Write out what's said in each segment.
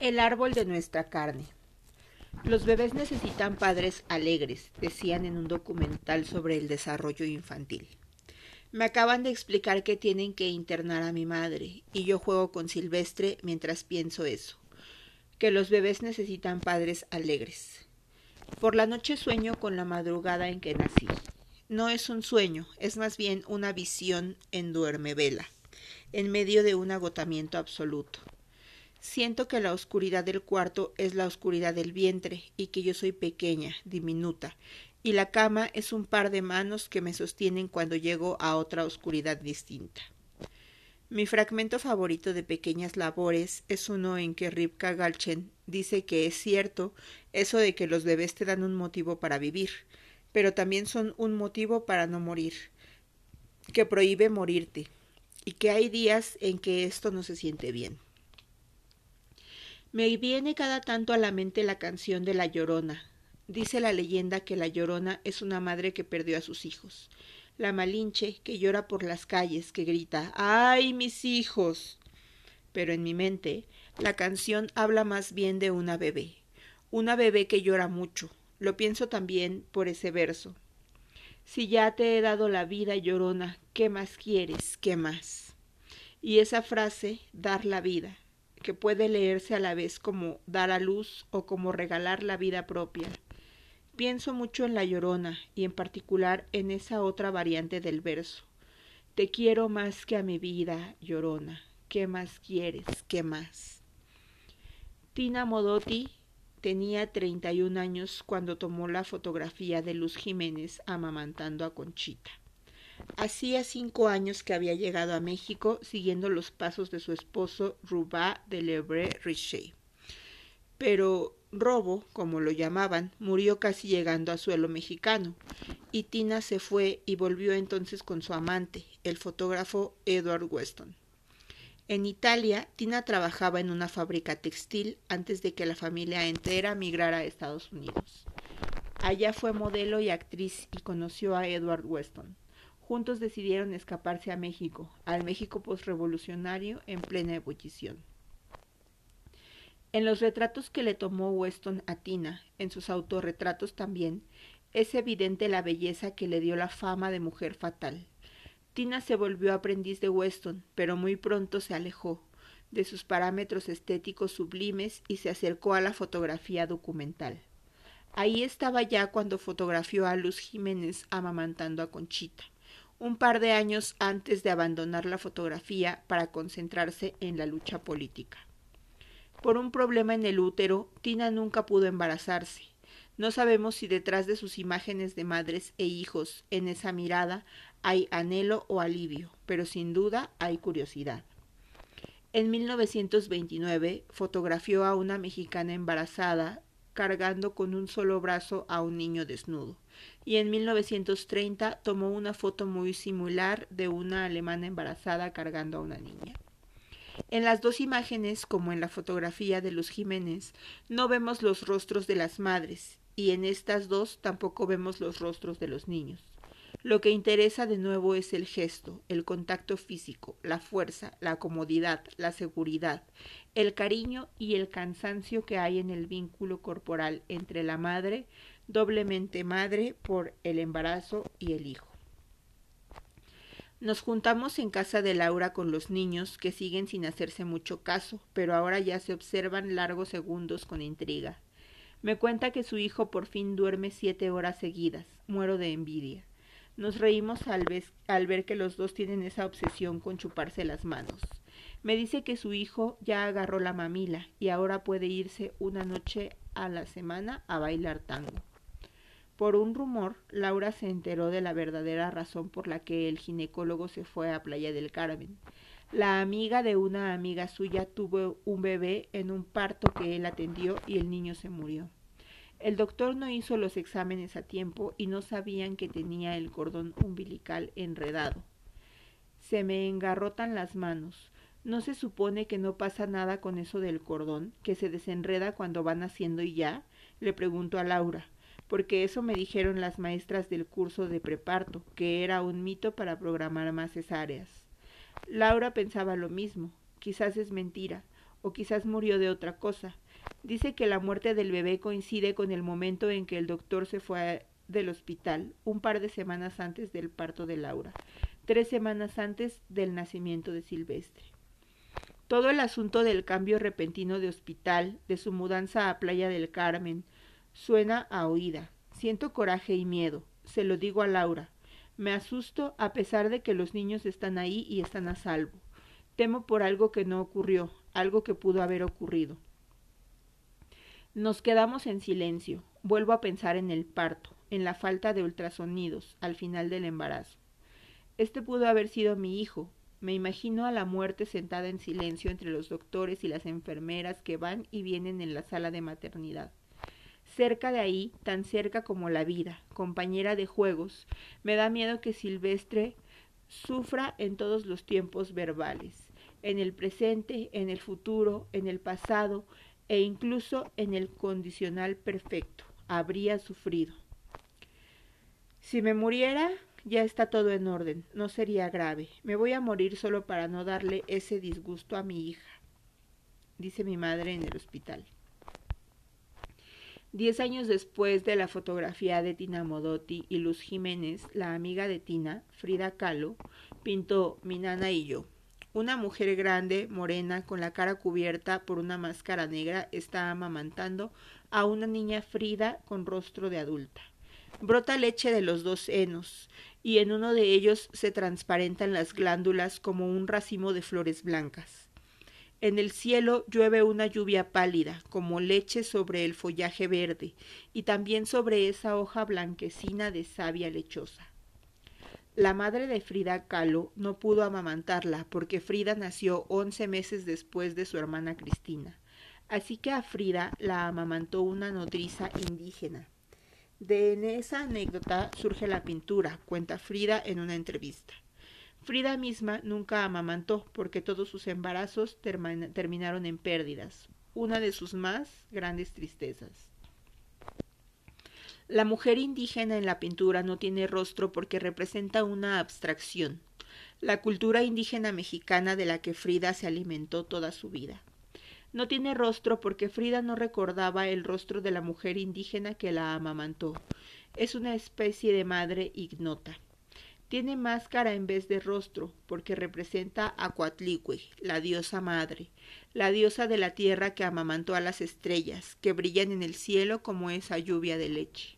El árbol de nuestra carne. Los bebés necesitan padres alegres, decían en un documental sobre el desarrollo infantil. Me acaban de explicar que tienen que internar a mi madre, y yo juego con Silvestre mientras pienso eso, que los bebés necesitan padres alegres. Por la noche sueño con la madrugada en que nací. No es un sueño, es más bien una visión en duerme vela, en medio de un agotamiento absoluto. Siento que la oscuridad del cuarto es la oscuridad del vientre y que yo soy pequeña, diminuta, y la cama es un par de manos que me sostienen cuando llego a otra oscuridad distinta. Mi fragmento favorito de pequeñas labores es uno en que Ripka Galchen dice que es cierto eso de que los bebés te dan un motivo para vivir, pero también son un motivo para no morir, que prohíbe morirte, y que hay días en que esto no se siente bien. Me viene cada tanto a la mente la canción de La Llorona. Dice la leyenda que La Llorona es una madre que perdió a sus hijos. La Malinche, que llora por las calles, que grita ¡Ay, mis hijos! Pero en mi mente, la canción habla más bien de una bebé. Una bebé que llora mucho. Lo pienso también por ese verso. Si ya te he dado la vida, llorona, ¿qué más quieres? ¿Qué más? Y esa frase, dar la vida, que puede leerse a la vez como dar a luz o como regalar la vida propia. Pienso mucho en la llorona y en particular en esa otra variante del verso. Te quiero más que a mi vida, llorona. ¿Qué más quieres? ¿Qué más? Tina Modotti tenía 31 años cuando tomó la fotografía de Luz Jiménez amamantando a Conchita. Hacía cinco años que había llegado a México siguiendo los pasos de su esposo Roubat de Lebre Richer. Pero Robo, como lo llamaban, murió casi llegando a suelo mexicano, y Tina se fue y volvió entonces con su amante, el fotógrafo Edward Weston. En Italia, Tina trabajaba en una fábrica textil antes de que la familia entera migrara a Estados Unidos. Allá fue modelo y actriz y conoció a Edward Weston. Juntos decidieron escaparse a México, al México postrevolucionario en plena ebullición. En los retratos que le tomó Weston a Tina, en sus autorretratos también, es evidente la belleza que le dio la fama de mujer fatal. Tina se volvió aprendiz de Weston, pero muy pronto se alejó de sus parámetros estéticos sublimes y se acercó a la fotografía documental. Ahí estaba ya cuando fotografió a Luz Jiménez amamantando a Conchita un par de años antes de abandonar la fotografía para concentrarse en la lucha política. Por un problema en el útero, Tina nunca pudo embarazarse. No sabemos si detrás de sus imágenes de madres e hijos en esa mirada hay anhelo o alivio, pero sin duda hay curiosidad. En 1929 fotografió a una mexicana embarazada cargando con un solo brazo a un niño desnudo y en 1930 tomó una foto muy similar de una alemana embarazada cargando a una niña. En las dos imágenes, como en la fotografía de los Jiménez, no vemos los rostros de las madres, y en estas dos tampoco vemos los rostros de los niños. Lo que interesa de nuevo es el gesto, el contacto físico, la fuerza, la comodidad, la seguridad, el cariño y el cansancio que hay en el vínculo corporal entre la madre, doblemente madre por el embarazo y el hijo. Nos juntamos en casa de Laura con los niños, que siguen sin hacerse mucho caso, pero ahora ya se observan largos segundos con intriga. Me cuenta que su hijo por fin duerme siete horas seguidas. Muero de envidia. Nos reímos al, ver que los dos tienen esa obsesión con chuparse las manos. Me dice que su hijo ya agarró la mamila y ahora puede irse una noche a la semana a bailar tango. Por un rumor, Laura se enteró de la verdadera razón por la que el ginecólogo se fue a Playa del Carmen. La amiga de una amiga suya tuvo un bebé en un parto que él atendió y el niño se murió. El doctor no hizo los exámenes a tiempo y no sabían que tenía el cordón umbilical enredado. Se me engarrotan las manos. ¿No se supone que no pasa nada con eso del cordón, que se desenreda cuando van naciendo y ya? le preguntó a Laura porque eso me dijeron las maestras del curso de preparto, que era un mito para programar más cesáreas. Laura pensaba lo mismo, quizás es mentira, o quizás murió de otra cosa. Dice que la muerte del bebé coincide con el momento en que el doctor se fue del hospital, un par de semanas antes del parto de Laura, tres semanas antes del nacimiento de Silvestre. Todo el asunto del cambio repentino de hospital, de su mudanza a Playa del Carmen, suena a oída. Siento coraje y miedo. Se lo digo a Laura. Me asusto a pesar de que los niños están ahí y están a salvo. Temo por algo que no ocurrió, algo que pudo haber ocurrido. Nos quedamos en silencio. Vuelvo a pensar en el parto, en la falta de ultrasonidos al final del embarazo. Este pudo haber sido mi hijo. Me imagino a la muerte sentada en silencio entre los doctores y las enfermeras que van y vienen en la sala de maternidad. Cerca de ahí, tan cerca como la vida, compañera de juegos, me da miedo que Silvestre sufra en todos los tiempos verbales, en el presente, en el futuro, en el pasado e incluso en el condicional perfecto. Habría sufrido. Si me muriera, ya está todo en orden, no sería grave. Me voy a morir solo para no darle ese disgusto a mi hija, dice mi madre en el hospital. Diez años después de la fotografía de Tina Modotti y Luz Jiménez, la amiga de Tina, Frida Kahlo, pintó Mi nana y yo. Una mujer grande, morena, con la cara cubierta por una máscara negra, está amamantando a una niña Frida con rostro de adulta. Brota leche de los dos senos, y en uno de ellos se transparentan las glándulas como un racimo de flores blancas. En el cielo llueve una lluvia pálida, como leche sobre el follaje verde, y también sobre esa hoja blanquecina de savia lechosa. La madre de Frida Kahlo no pudo amamantarla porque Frida nació once meses después de su hermana Cristina. Así que a Frida la amamantó una nodriza indígena. De esa anécdota surge la pintura, cuenta Frida en una entrevista. Frida misma nunca amamantó porque todos sus embarazos terminaron en pérdidas, una de sus más grandes tristezas. La mujer indígena en la pintura no tiene rostro porque representa una abstracción, la cultura indígena mexicana de la que Frida se alimentó toda su vida. No tiene rostro porque Frida no recordaba el rostro de la mujer indígena que la amamantó. Es una especie de madre ignota. Tiene máscara en vez de rostro, porque representa a Coatlicue, la diosa madre, la diosa de la tierra que amamantó a las estrellas, que brillan en el cielo como esa lluvia de leche.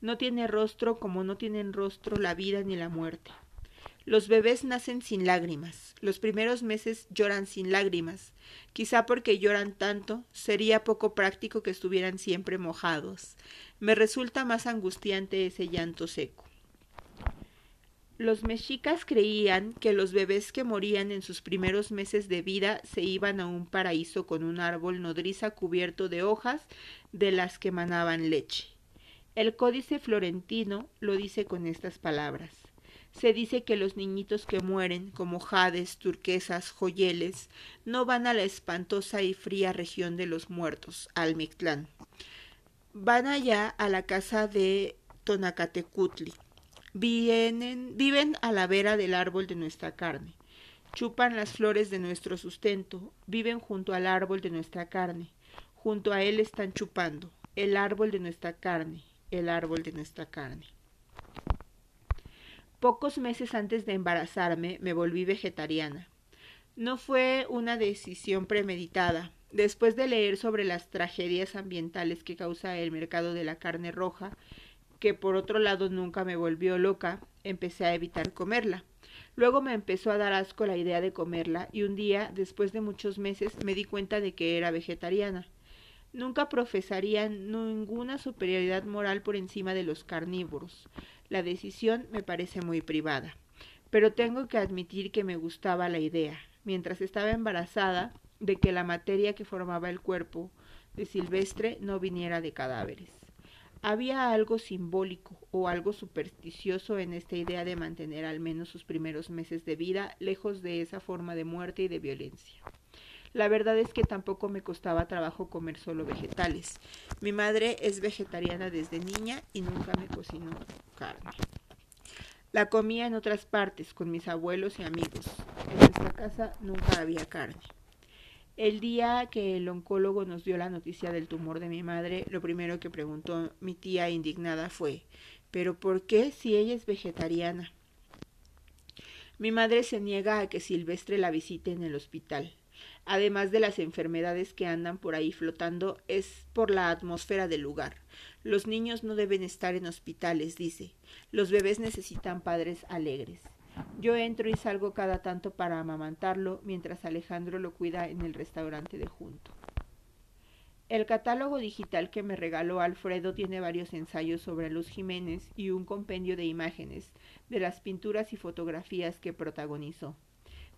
No tiene rostro como no tienen rostro la vida ni la muerte. Los bebés nacen sin lágrimas. Los primeros meses lloran sin lágrimas. Quizá porque lloran tanto, sería poco práctico que estuvieran siempre mojados. Me resulta más angustiante ese llanto seco. Los mexicas creían que los bebés que morían en sus primeros meses de vida se iban a un paraíso con un árbol nodriza cubierto de hojas de las que manaban leche. El códice florentino lo dice con estas palabras. Se dice que los niñitos que mueren, como jades, turquesas, joyeles, no van a la espantosa y fría región de los muertos, al Mictlán. Van allá a la casa de Tonacatecutli, Vienen, viven a la vera del árbol de nuestra carne. Chupan las flores de nuestro sustento. Viven junto al árbol de nuestra carne. Junto a él están chupando. El árbol de nuestra carne. El árbol de nuestra carne. Pocos meses antes de embarazarme me volví vegetariana. No fue una decisión premeditada. Después de leer sobre las tragedias ambientales que causa el mercado de la carne roja, que por otro lado nunca me volvió loca, empecé a evitar comerla. Luego me empezó a dar asco la idea de comerla y un día, después de muchos meses, me di cuenta de que era vegetariana. Nunca profesaría ninguna superioridad moral por encima de los carnívoros. La decisión me parece muy privada. Pero tengo que admitir que me gustaba la idea, mientras estaba embarazada, de que la materia que formaba el cuerpo de Silvestre no viniera de cadáveres. Había algo simbólico o algo supersticioso en esta idea de mantener al menos sus primeros meses de vida lejos de esa forma de muerte y de violencia. La verdad es que tampoco me costaba trabajo comer solo vegetales. Mi madre es vegetariana desde niña y nunca me cocinó carne. La comía en otras partes con mis abuelos y amigos. En nuestra casa nunca había carne. El día que el oncólogo nos dio la noticia del tumor de mi madre, lo primero que preguntó mi tía indignada fue ¿Pero por qué si ella es vegetariana? Mi madre se niega a que Silvestre la visite en el hospital. Además de las enfermedades que andan por ahí flotando, es por la atmósfera del lugar. Los niños no deben estar en hospitales, dice. Los bebés necesitan padres alegres. Yo entro y salgo cada tanto para amamantarlo, mientras Alejandro lo cuida en el restaurante de junto. El catálogo digital que me regaló Alfredo tiene varios ensayos sobre Luz Jiménez y un compendio de imágenes de las pinturas y fotografías que protagonizó.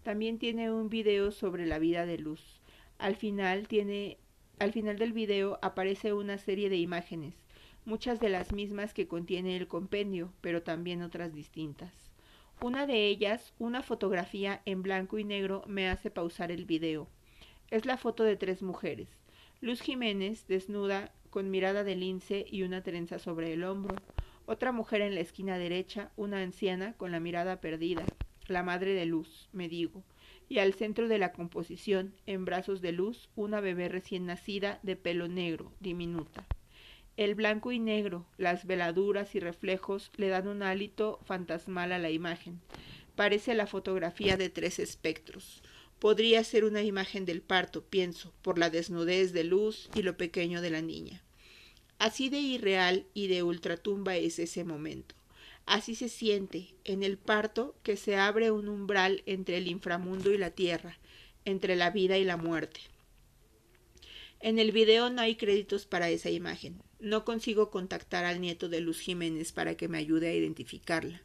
También tiene un video sobre la vida de Luz. Al final tiene al final del video aparece una serie de imágenes, muchas de las mismas que contiene el compendio, pero también otras distintas. Una de ellas, una fotografía en blanco y negro, me hace pausar el video. Es la foto de tres mujeres. Luz Jiménez, desnuda, con mirada de lince y una trenza sobre el hombro. Otra mujer en la esquina derecha, una anciana con la mirada perdida, la madre de Luz, me digo. Y al centro de la composición, en brazos de Luz, una bebé recién nacida de pelo negro, diminuta. El blanco y negro, las veladuras y reflejos le dan un hálito fantasmal a la imagen. Parece la fotografía de tres espectros. Podría ser una imagen del parto, pienso, por la desnudez de luz y lo pequeño de la niña. Así de irreal y de ultratumba es ese momento. Así se siente en el parto que se abre un umbral entre el inframundo y la tierra, entre la vida y la muerte. En el video no hay créditos para esa imagen. No consigo contactar al nieto de Luz Jiménez para que me ayude a identificarla.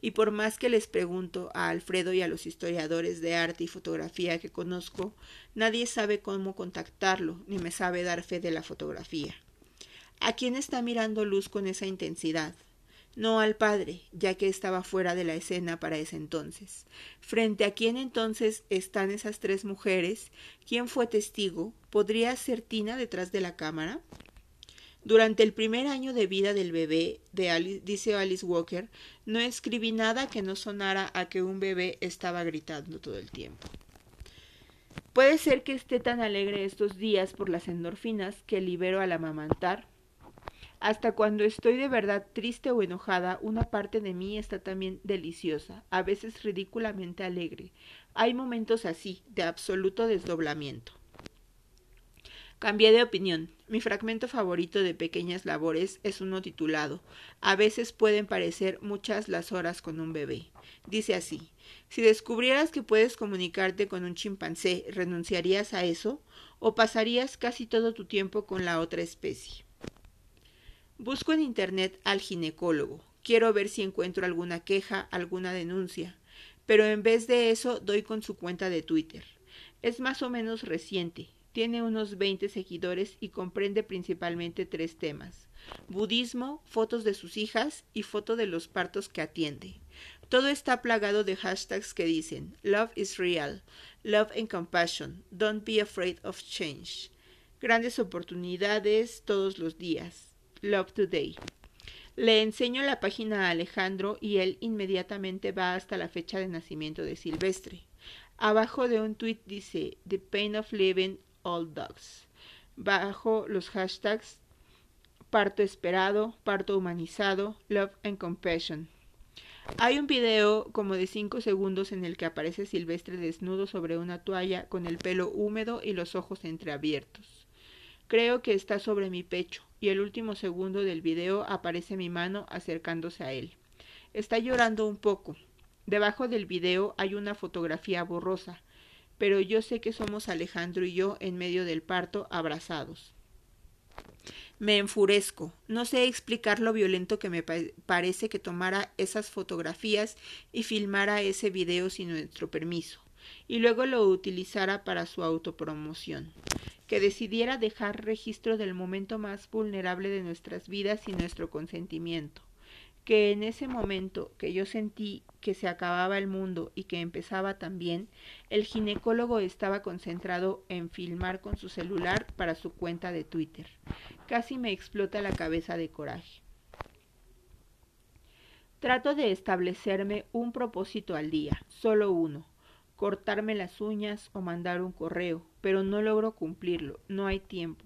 Y por más que les pregunto a Alfredo y a los historiadores de arte y fotografía que conozco, nadie sabe cómo contactarlo, ni me sabe dar fe de la fotografía. ¿A quién está mirando Luz con esa intensidad? No al padre, ya que estaba fuera de la escena para ese entonces. Frente a quién entonces están esas tres mujeres, quién fue testigo, ¿podría ser Tina detrás de la cámara? Durante el primer año de vida del bebé, dice Alice Walker, no escribí nada que no sonara a que un bebé estaba gritando todo el tiempo. Puede ser que esté tan alegre estos días por las endorfinas que libero al amamantar. Hasta cuando estoy de verdad triste o enojada, una parte de mí está también deliciosa, a veces ridículamente alegre. Hay momentos así, de absoluto desdoblamiento. Cambié de opinión. Mi fragmento favorito de Pequeñas Labores es uno titulado A veces pueden parecer muchas las horas con un bebé. Dice así Si descubrieras que puedes comunicarte con un chimpancé, ¿renunciarías a eso? ¿O pasarías casi todo tu tiempo con la otra especie? Busco en Internet al ginecólogo. Quiero ver si encuentro alguna queja, alguna denuncia. Pero en vez de eso doy con su cuenta de Twitter. Es más o menos reciente, tiene unos 20 seguidores y comprende principalmente tres temas. Budismo, fotos de sus hijas y foto de los partos que atiende. Todo está plagado de hashtags que dicen Love is real, Love and compassion, Don't be afraid of change. Grandes oportunidades todos los días. Love today. Le enseño la página a Alejandro y él inmediatamente va hasta la fecha de nacimiento de Silvestre. Abajo de un tuit dice The pain of living all dogs. Bajo los hashtags parto esperado, parto humanizado, love and compassion. Hay un video como de 5 segundos en el que aparece Silvestre desnudo sobre una toalla con el pelo húmedo y los ojos entreabiertos. Creo que está sobre mi pecho y el último segundo del video aparece mi mano acercándose a él. Está llorando un poco. Debajo del video hay una fotografía borrosa pero yo sé que somos Alejandro y yo en medio del parto abrazados. Me enfurezco. No sé explicar lo violento que me parece que tomara esas fotografías y filmara ese video sin nuestro permiso, y luego lo utilizara para su autopromoción. Que decidiera dejar registro del momento más vulnerable de nuestras vidas sin nuestro consentimiento que en ese momento que yo sentí que se acababa el mundo y que empezaba también, el ginecólogo estaba concentrado en filmar con su celular para su cuenta de Twitter. Casi me explota la cabeza de coraje. Trato de establecerme un propósito al día, solo uno, cortarme las uñas o mandar un correo, pero no logro cumplirlo, no hay tiempo.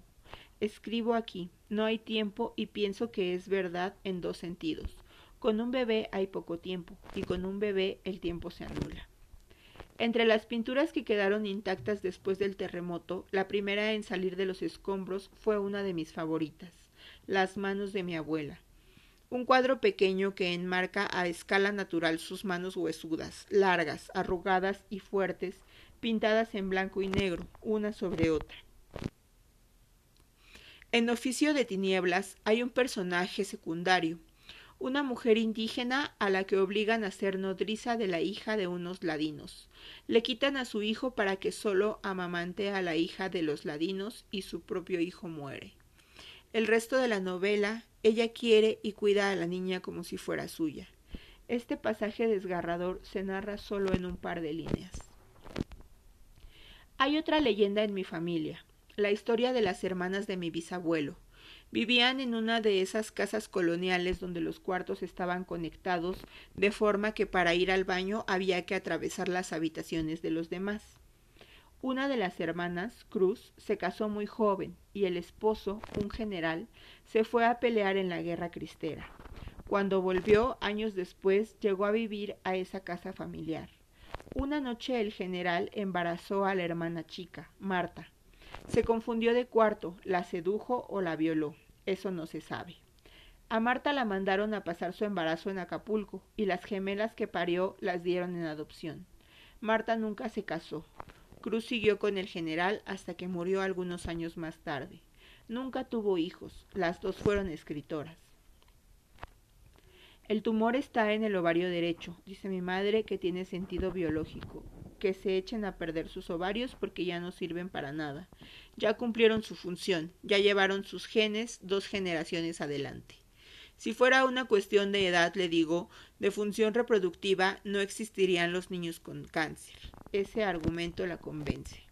Escribo aquí, no hay tiempo y pienso que es verdad en dos sentidos. Con un bebé hay poco tiempo y con un bebé el tiempo se anula. Entre las pinturas que quedaron intactas después del terremoto, la primera en salir de los escombros fue una de mis favoritas, Las manos de mi abuela. Un cuadro pequeño que enmarca a escala natural sus manos huesudas, largas, arrugadas y fuertes, pintadas en blanco y negro, una sobre otra. En Oficio de Tinieblas hay un personaje secundario, una mujer indígena a la que obligan a ser nodriza de la hija de unos ladinos. Le quitan a su hijo para que solo amamante a la hija de los ladinos y su propio hijo muere. El resto de la novela, ella quiere y cuida a la niña como si fuera suya. Este pasaje desgarrador se narra solo en un par de líneas. Hay otra leyenda en mi familia, la historia de las hermanas de mi bisabuelo. Vivían en una de esas casas coloniales donde los cuartos estaban conectados de forma que para ir al baño había que atravesar las habitaciones de los demás. Una de las hermanas, Cruz, se casó muy joven y el esposo, un general, se fue a pelear en la guerra cristera. Cuando volvió, años después, llegó a vivir a esa casa familiar. Una noche el general embarazó a la hermana chica, Marta, se confundió de cuarto, la sedujo o la violó. Eso no se sabe. A Marta la mandaron a pasar su embarazo en Acapulco y las gemelas que parió las dieron en adopción. Marta nunca se casó. Cruz siguió con el general hasta que murió algunos años más tarde. Nunca tuvo hijos. Las dos fueron escritoras. El tumor está en el ovario derecho, dice mi madre que tiene sentido biológico que se echen a perder sus ovarios porque ya no sirven para nada. Ya cumplieron su función, ya llevaron sus genes dos generaciones adelante. Si fuera una cuestión de edad, le digo, de función reproductiva, no existirían los niños con cáncer. Ese argumento la convence.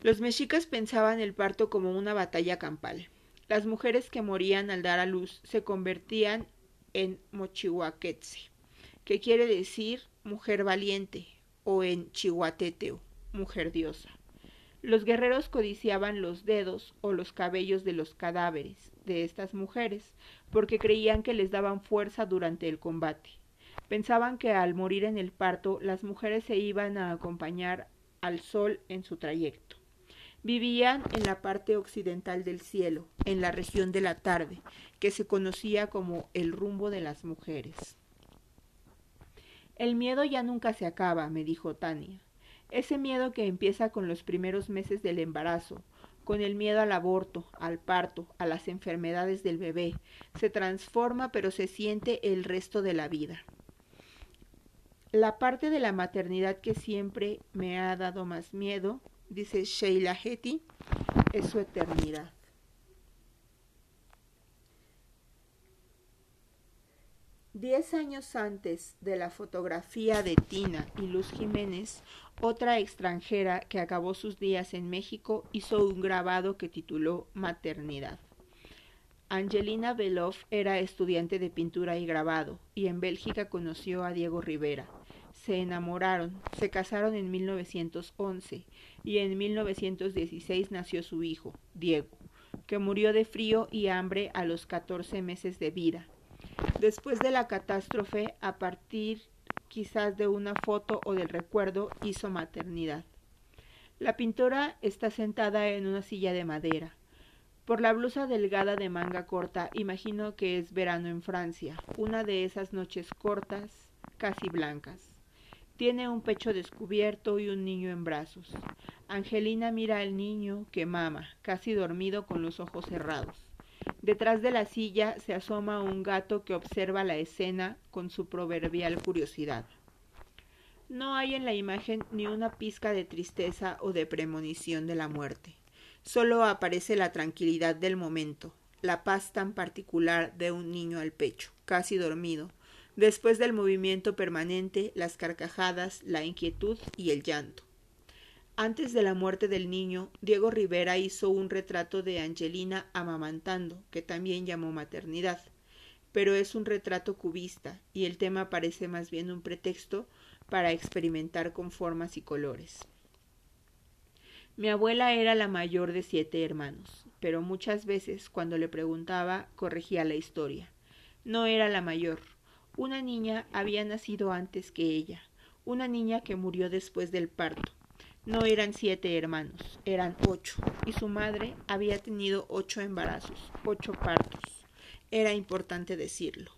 Los mexicas pensaban el parto como una batalla campal. Las mujeres que morían al dar a luz se convertían en mochihuaquetze, que quiere decir mujer valiente, o en Chihuateteo, mujer diosa. Los guerreros codiciaban los dedos o los cabellos de los cadáveres de estas mujeres, porque creían que les daban fuerza durante el combate. Pensaban que al morir en el parto las mujeres se iban a acompañar al sol en su trayecto. Vivían en la parte occidental del cielo, en la región de la tarde, que se conocía como el rumbo de las mujeres. El miedo ya nunca se acaba, me dijo Tania. Ese miedo que empieza con los primeros meses del embarazo, con el miedo al aborto, al parto, a las enfermedades del bebé, se transforma pero se siente el resto de la vida. La parte de la maternidad que siempre me ha dado más miedo, dice Sheila Hetty, es su eternidad. Diez años antes de la fotografía de Tina y Luz Jiménez, otra extranjera que acabó sus días en México hizo un grabado que tituló Maternidad. Angelina Beloff era estudiante de pintura y grabado, y en Bélgica conoció a Diego Rivera. Se enamoraron, se casaron en 1911 y en 1916 nació su hijo, Diego, que murió de frío y hambre a los 14 meses de vida Después de la catástrofe, a partir quizás de una foto o del recuerdo, hizo maternidad. La pintora está sentada en una silla de madera. Por la blusa delgada de manga corta, imagino que es verano en Francia, una de esas noches cortas, casi blancas. Tiene un pecho descubierto y un niño en brazos. Angelina mira al niño que mama, casi dormido con los ojos cerrados. Detrás de la silla se asoma un gato que observa la escena con su proverbial curiosidad. No hay en la imagen ni una pizca de tristeza o de premonición de la muerte. Solo aparece la tranquilidad del momento, la paz tan particular de un niño al pecho, casi dormido, después del movimiento permanente, las carcajadas, la inquietud y el llanto. Antes de la muerte del niño, Diego Rivera hizo un retrato de Angelina amamantando, que también llamó maternidad, pero es un retrato cubista y el tema parece más bien un pretexto para experimentar con formas y colores. Mi abuela era la mayor de siete hermanos, pero muchas veces cuando le preguntaba corregía la historia. No era la mayor. Una niña había nacido antes que ella, una niña que murió después del parto. No eran siete hermanos, eran ocho, y su madre había tenido ocho embarazos, ocho partos. Era importante decirlo.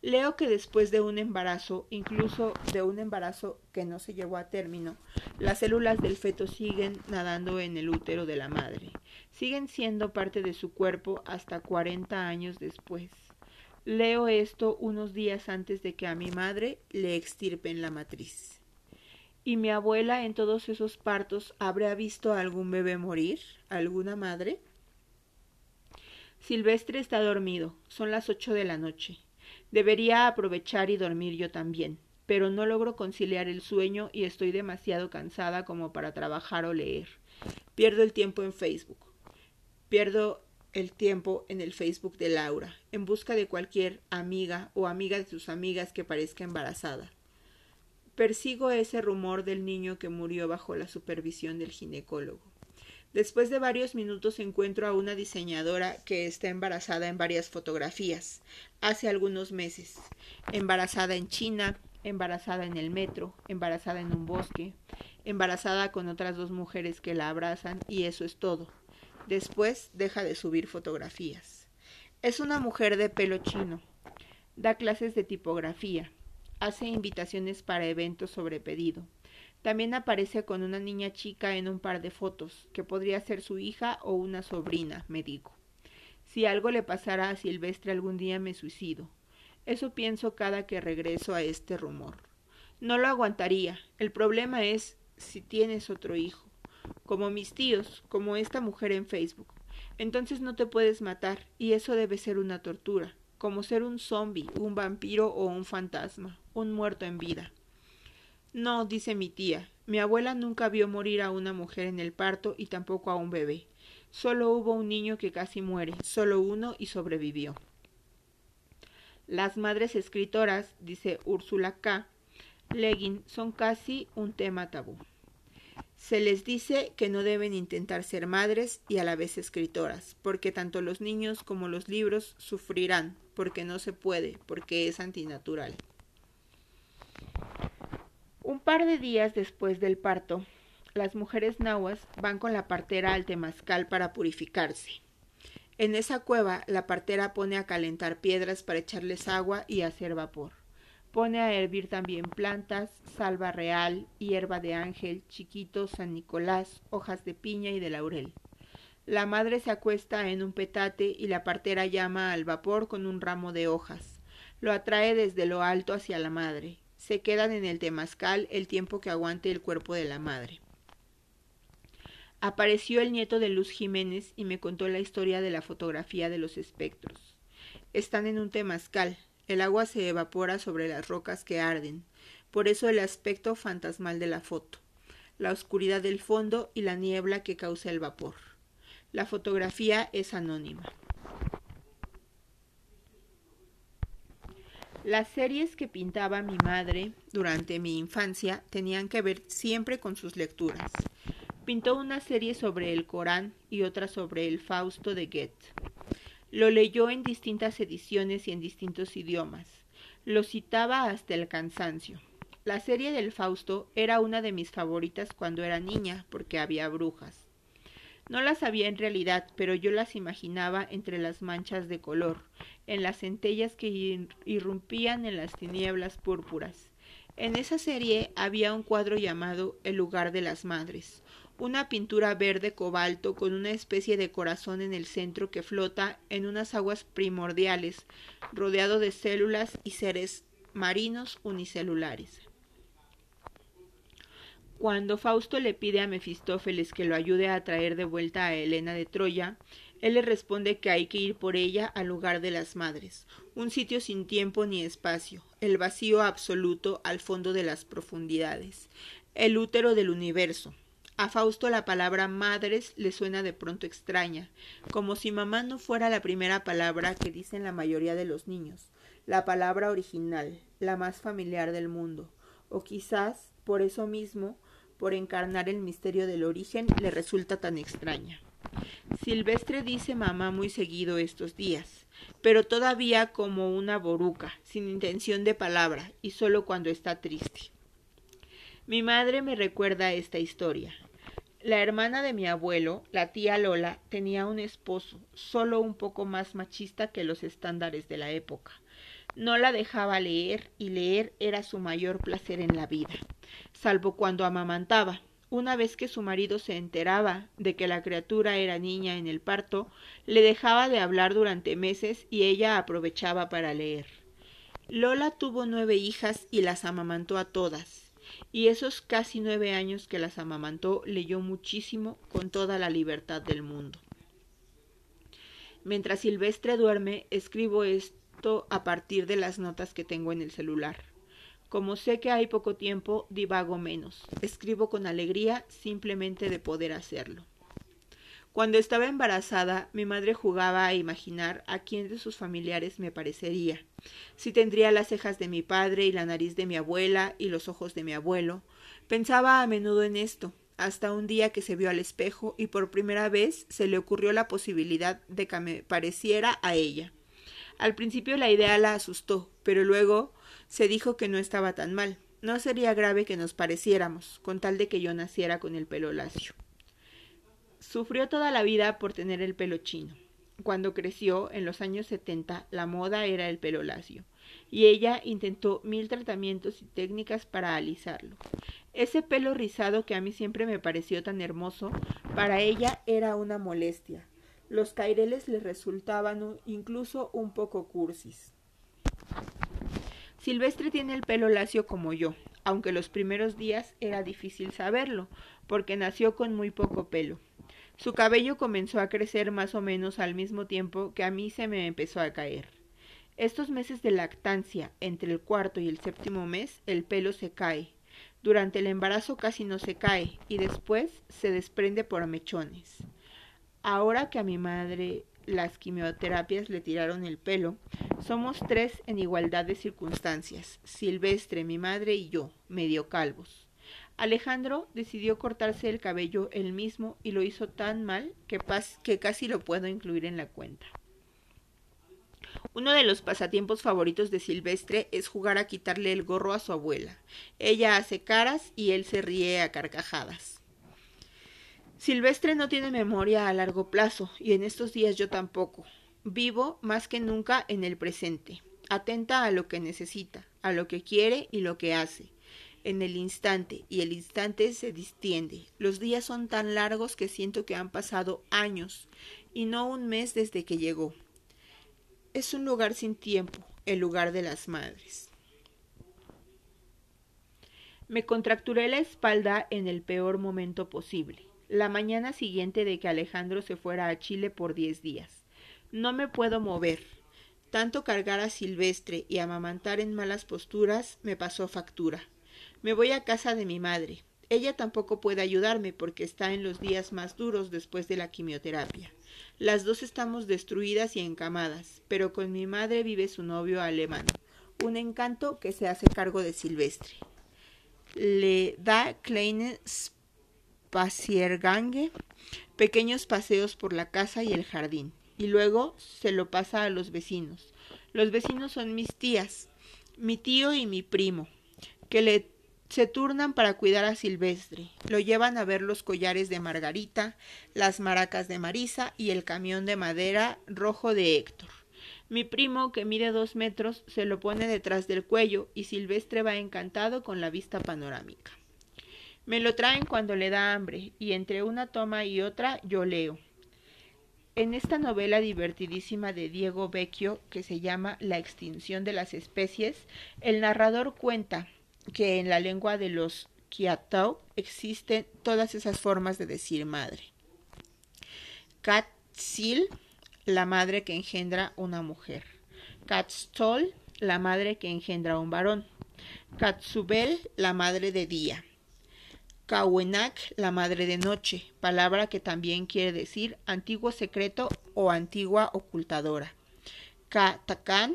Leo que después de un embarazo, incluso de un embarazo que no se llevó a término, las células del feto siguen nadando en el útero de la madre, siguen siendo parte de su cuerpo hasta 40 años después. Leo esto unos días antes de que a mi madre le extirpen la matriz. ¿Y mi abuela en todos esos partos habría visto a algún bebé morir? ¿Alguna madre? Silvestre está dormido. Son las ocho de la noche. Debería aprovechar y dormir yo también, pero no logro conciliar el sueño y estoy demasiado cansada como para trabajar o leer. Pierdo el tiempo en Facebook. Pierdo el tiempo en el Facebook de Laura, en busca de cualquier amiga o amiga de sus amigas que parezca embarazada. Persigo ese rumor del niño que murió bajo la supervisión del ginecólogo. Después de varios minutos encuentro a una diseñadora que está embarazada en varias fotografías, hace algunos meses. Embarazada en China, embarazada en el metro, embarazada en un bosque, embarazada con otras dos mujeres que la abrazan y eso es todo. Después deja de subir fotografías. Es una mujer de pelo chino. Da clases de tipografía. Hace invitaciones para eventos sobre pedido también aparece con una niña chica en un par de fotos, que podría ser su hija o una sobrina, me digo. Si algo le pasara a Silvestre algún día me suicido. Eso pienso cada que regreso a este rumor. No lo aguantaría. El problema es si tienes otro hijo. Como mis tíos, como esta mujer en Facebook. Entonces no te puedes matar, y eso debe ser una tortura, como ser un zombi, un vampiro o un fantasma, un muerto en vida. No, dice mi tía, mi abuela nunca vio morir a una mujer en el parto y tampoco a un bebé. Solo hubo un niño que casi muere, solo uno y sobrevivió. Las madres escritoras, dice Úrsula K. Leggin, son casi un tema tabú. Se les dice que no deben intentar ser madres y a la vez escritoras, porque tanto los niños como los libros sufrirán, porque no se puede, porque es antinatural. Un par de días después del parto, las mujeres nahuas van con la partera al temazcal para purificarse. En esa cueva, la partera pone a calentar piedras para echarles agua y hacer vapor. Pone a hervir también plantas, salva real, hierba de ángel, chiquito, San Nicolás, hojas de piña y de laurel. La madre se acuesta en un petate y la partera llama al vapor con un ramo de hojas. Lo atrae desde lo alto hacia la madre se quedan en el temazcal el tiempo que aguante el cuerpo de la madre. Apareció el nieto de Luz Jiménez y me contó la historia de la fotografía de los espectros. Están en un temazcal, el agua se evapora sobre las rocas que arden, por eso el aspecto fantasmal de la foto, la oscuridad del fondo y la niebla que causa el vapor. La fotografía es anónima. Las series que pintaba mi madre durante mi infancia tenían que ver siempre con sus lecturas. Pintó una serie sobre el Corán y otra sobre el Fausto de Goethe. Lo leyó en distintas ediciones y en distintos idiomas. Lo citaba hasta el cansancio. La serie del Fausto era una de mis favoritas cuando era niña porque había brujas. No las había en realidad, pero yo las imaginaba entre las manchas de color, en las centellas que irrumpían en las tinieblas púrpuras. En esa serie había un cuadro llamado El lugar de las madres, una pintura verde cobalto con una especie de corazón en el centro que flota en unas aguas primordiales, rodeado de células y seres marinos unicelulares. Cuando Fausto le pide a Mefistófeles que lo ayude a traer de vuelta a Helena de Troya, él le responde que hay que ir por ella al lugar de las madres, un sitio sin tiempo ni espacio, el vacío absoluto al fondo de las profundidades, el útero del universo. A Fausto la palabra madres le suena de pronto extraña, como si mamá no fuera la primera palabra que dicen la mayoría de los niños, la palabra original, la más familiar del mundo, o quizás, por eso mismo, por encarnar el misterio del origen le resulta tan extraña. Silvestre dice mamá muy seguido estos días, pero todavía como una boruca, sin intención de palabra y solo cuando está triste. Mi madre me recuerda esta historia. La hermana de mi abuelo, la tía Lola, tenía un esposo, solo un poco más machista que los estándares de la época. No la dejaba leer y leer era su mayor placer en la vida, salvo cuando amamantaba. Una vez que su marido se enteraba de que la criatura era niña en el parto, le dejaba de hablar durante meses y ella aprovechaba para leer. Lola tuvo nueve hijas y las amamantó a todas y esos casi nueve años que las amamantó leyó muchísimo con toda la libertad del mundo. Mientras Silvestre duerme, escribo esto a partir de las notas que tengo en el celular. Como sé que hay poco tiempo, divago menos. Escribo con alegría simplemente de poder hacerlo. Cuando estaba embarazada, mi madre jugaba a imaginar a quién de sus familiares me parecería, si tendría las cejas de mi padre y la nariz de mi abuela y los ojos de mi abuelo. Pensaba a menudo en esto, hasta un día que se vio al espejo y por primera vez se le ocurrió la posibilidad de que me pareciera a ella. Al principio la idea la asustó, pero luego se dijo que no estaba tan mal. No sería grave que nos pareciéramos, con tal de que yo naciera con el pelo lacio. Sufrió toda la vida por tener el pelo chino. Cuando creció, en los años 70, la moda era el pelo lacio, y ella intentó mil tratamientos y técnicas para alisarlo. Ese pelo rizado que a mí siempre me pareció tan hermoso, para ella era una molestia. Los caireles le resultaban incluso un poco cursis. Silvestre tiene el pelo lacio como yo, aunque los primeros días era difícil saberlo, porque nació con muy poco pelo. Su cabello comenzó a crecer más o menos al mismo tiempo que a mí se me empezó a caer. Estos meses de lactancia, entre el cuarto y el séptimo mes, el pelo se cae. Durante el embarazo casi no se cae y después se desprende por mechones. Ahora que a mi madre las quimioterapias le tiraron el pelo, somos tres en igualdad de circunstancias, Silvestre, mi madre y yo, medio calvos. Alejandro decidió cortarse el cabello él mismo y lo hizo tan mal que, casi lo puedo incluir en la cuenta. Uno de los pasatiempos favoritos de Silvestre es jugar a quitarle el gorro a su abuela. Ella hace caras y él se ríe a carcajadas. Silvestre no tiene memoria a largo plazo y en estos días yo tampoco. Vivo más que nunca en el presente, atenta a lo que necesita, a lo que quiere y lo que hace en el instante y el instante se distiende. Los días son tan largos que siento que han pasado años y no un mes desde que llegó. Es un lugar sin tiempo, el lugar de las madres. Me contracturé la espalda en el peor momento posible, la mañana siguiente de que Alejandro se fuera a Chile por diez días. No me puedo mover. Tanto cargar a Silvestre y amamantar en malas posturas me pasó factura. Me voy a casa de mi madre. Ella tampoco puede ayudarme porque está en los días más duros después de la quimioterapia. Las dos estamos destruidas y encamadas, pero con mi madre vive su novio alemán, un encanto que se hace cargo de Silvestre. Le da kleine Spaziergange, pequeños paseos por la casa y el jardín, y luego se lo pasa a los vecinos. Los vecinos son mis tías, mi tío y mi primo, que le se turnan para cuidar a Silvestre. Lo llevan a ver los collares de Margarita, las maracas de Marisa y el camión de madera rojo de Héctor. Mi primo, que mide dos metros, se lo pone detrás del cuello y Silvestre va encantado con la vista panorámica. Me lo traen cuando le da hambre y entre una toma y otra yo leo. En esta novela divertidísima de Diego Vecchio, que se llama La extinción de las especies, el narrador cuenta que en la lengua de los Kiatau existen todas esas formas de decir madre. Katzil, la madre que engendra una mujer. Katztol, la madre que engendra un varón. Katzubel, la madre de día. Kawenak, la madre de noche, palabra que también quiere decir antiguo secreto o antigua ocultadora. Katakan,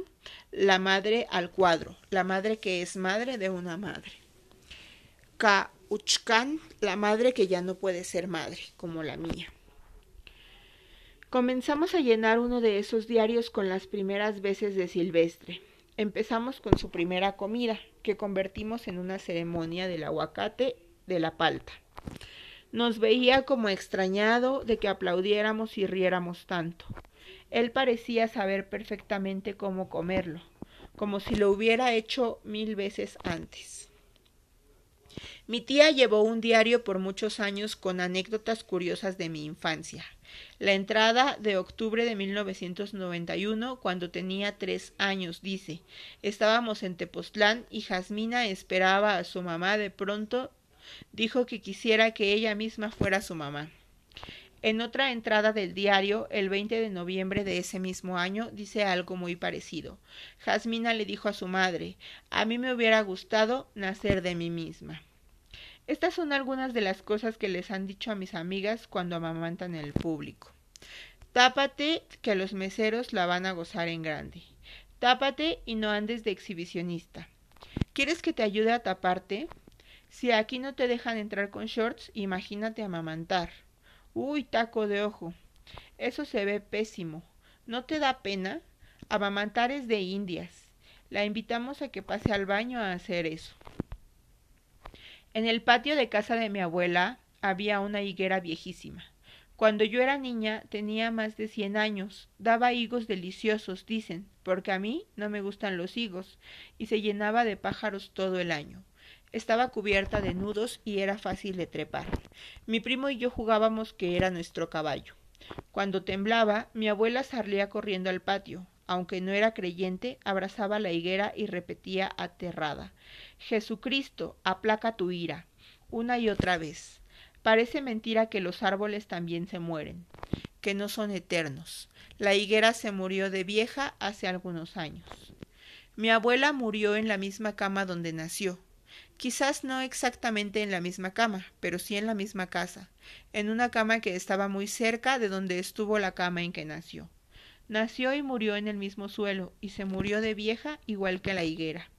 la madre al cuadro, la madre que es madre de una madre. Uchcan, la madre que ya no puede ser madre, como la mía. Comenzamos a llenar uno de esos diarios con las primeras veces de Silvestre. Empezamos con su primera comida, que convertimos en una ceremonia del aguacate de la palta. Nos veía como extrañado de que aplaudiéramos y riéramos tanto. Él parecía saber perfectamente cómo comerlo, como si lo hubiera hecho mil veces antes. Mi tía llevó un diario por muchos años con anécdotas curiosas de mi infancia. La entrada de octubre de 1991, cuando tenía tres años, dice, estábamos en Tepoztlán y Jasmina esperaba a su mamá. De pronto dijo que quisiera que ella misma fuera su mamá. En otra entrada del diario, el 20 de noviembre de ese mismo año, dice algo muy parecido. Jasmina le dijo a su madre, a mí me hubiera gustado nacer de mí misma. Estas son algunas de las cosas que les han dicho a mis amigas cuando amamantan el público. Tápate que los meseros la van a gozar en grande. Tápate y no andes de exhibicionista. ¿Quieres que te ayude a taparte? Si aquí no te dejan entrar con shorts, imagínate amamantar. Uy, taco de ojo. Eso se ve pésimo. ¿No te da pena? Amamantar es de indias. La invitamos a que pase al baño a hacer eso. En el patio de casa de mi abuela había una higuera viejísima. Cuando yo era niña tenía más de cien años. Daba higos deliciosos, dicen, porque a mí no me gustan los higos, y se llenaba de pájaros todo el año. Estaba cubierta de nudos y era fácil de trepar. Mi primo y yo jugábamos que era nuestro caballo. Cuando temblaba, mi abuela salía corriendo al patio. Aunque no era creyente, abrazaba la higuera y repetía aterrada Jesucristo, aplaca tu ira, una y otra vez. Parece mentira que los árboles también se mueren, que no son eternos. La higuera se murió de vieja hace algunos años. Mi abuela murió en la misma cama donde nació, Quizás no exactamente en la misma cama, pero sí en la misma casa, en una cama que estaba muy cerca de donde estuvo la cama en que nació. Nació y murió en el mismo suelo, y se murió de vieja igual que la higuera.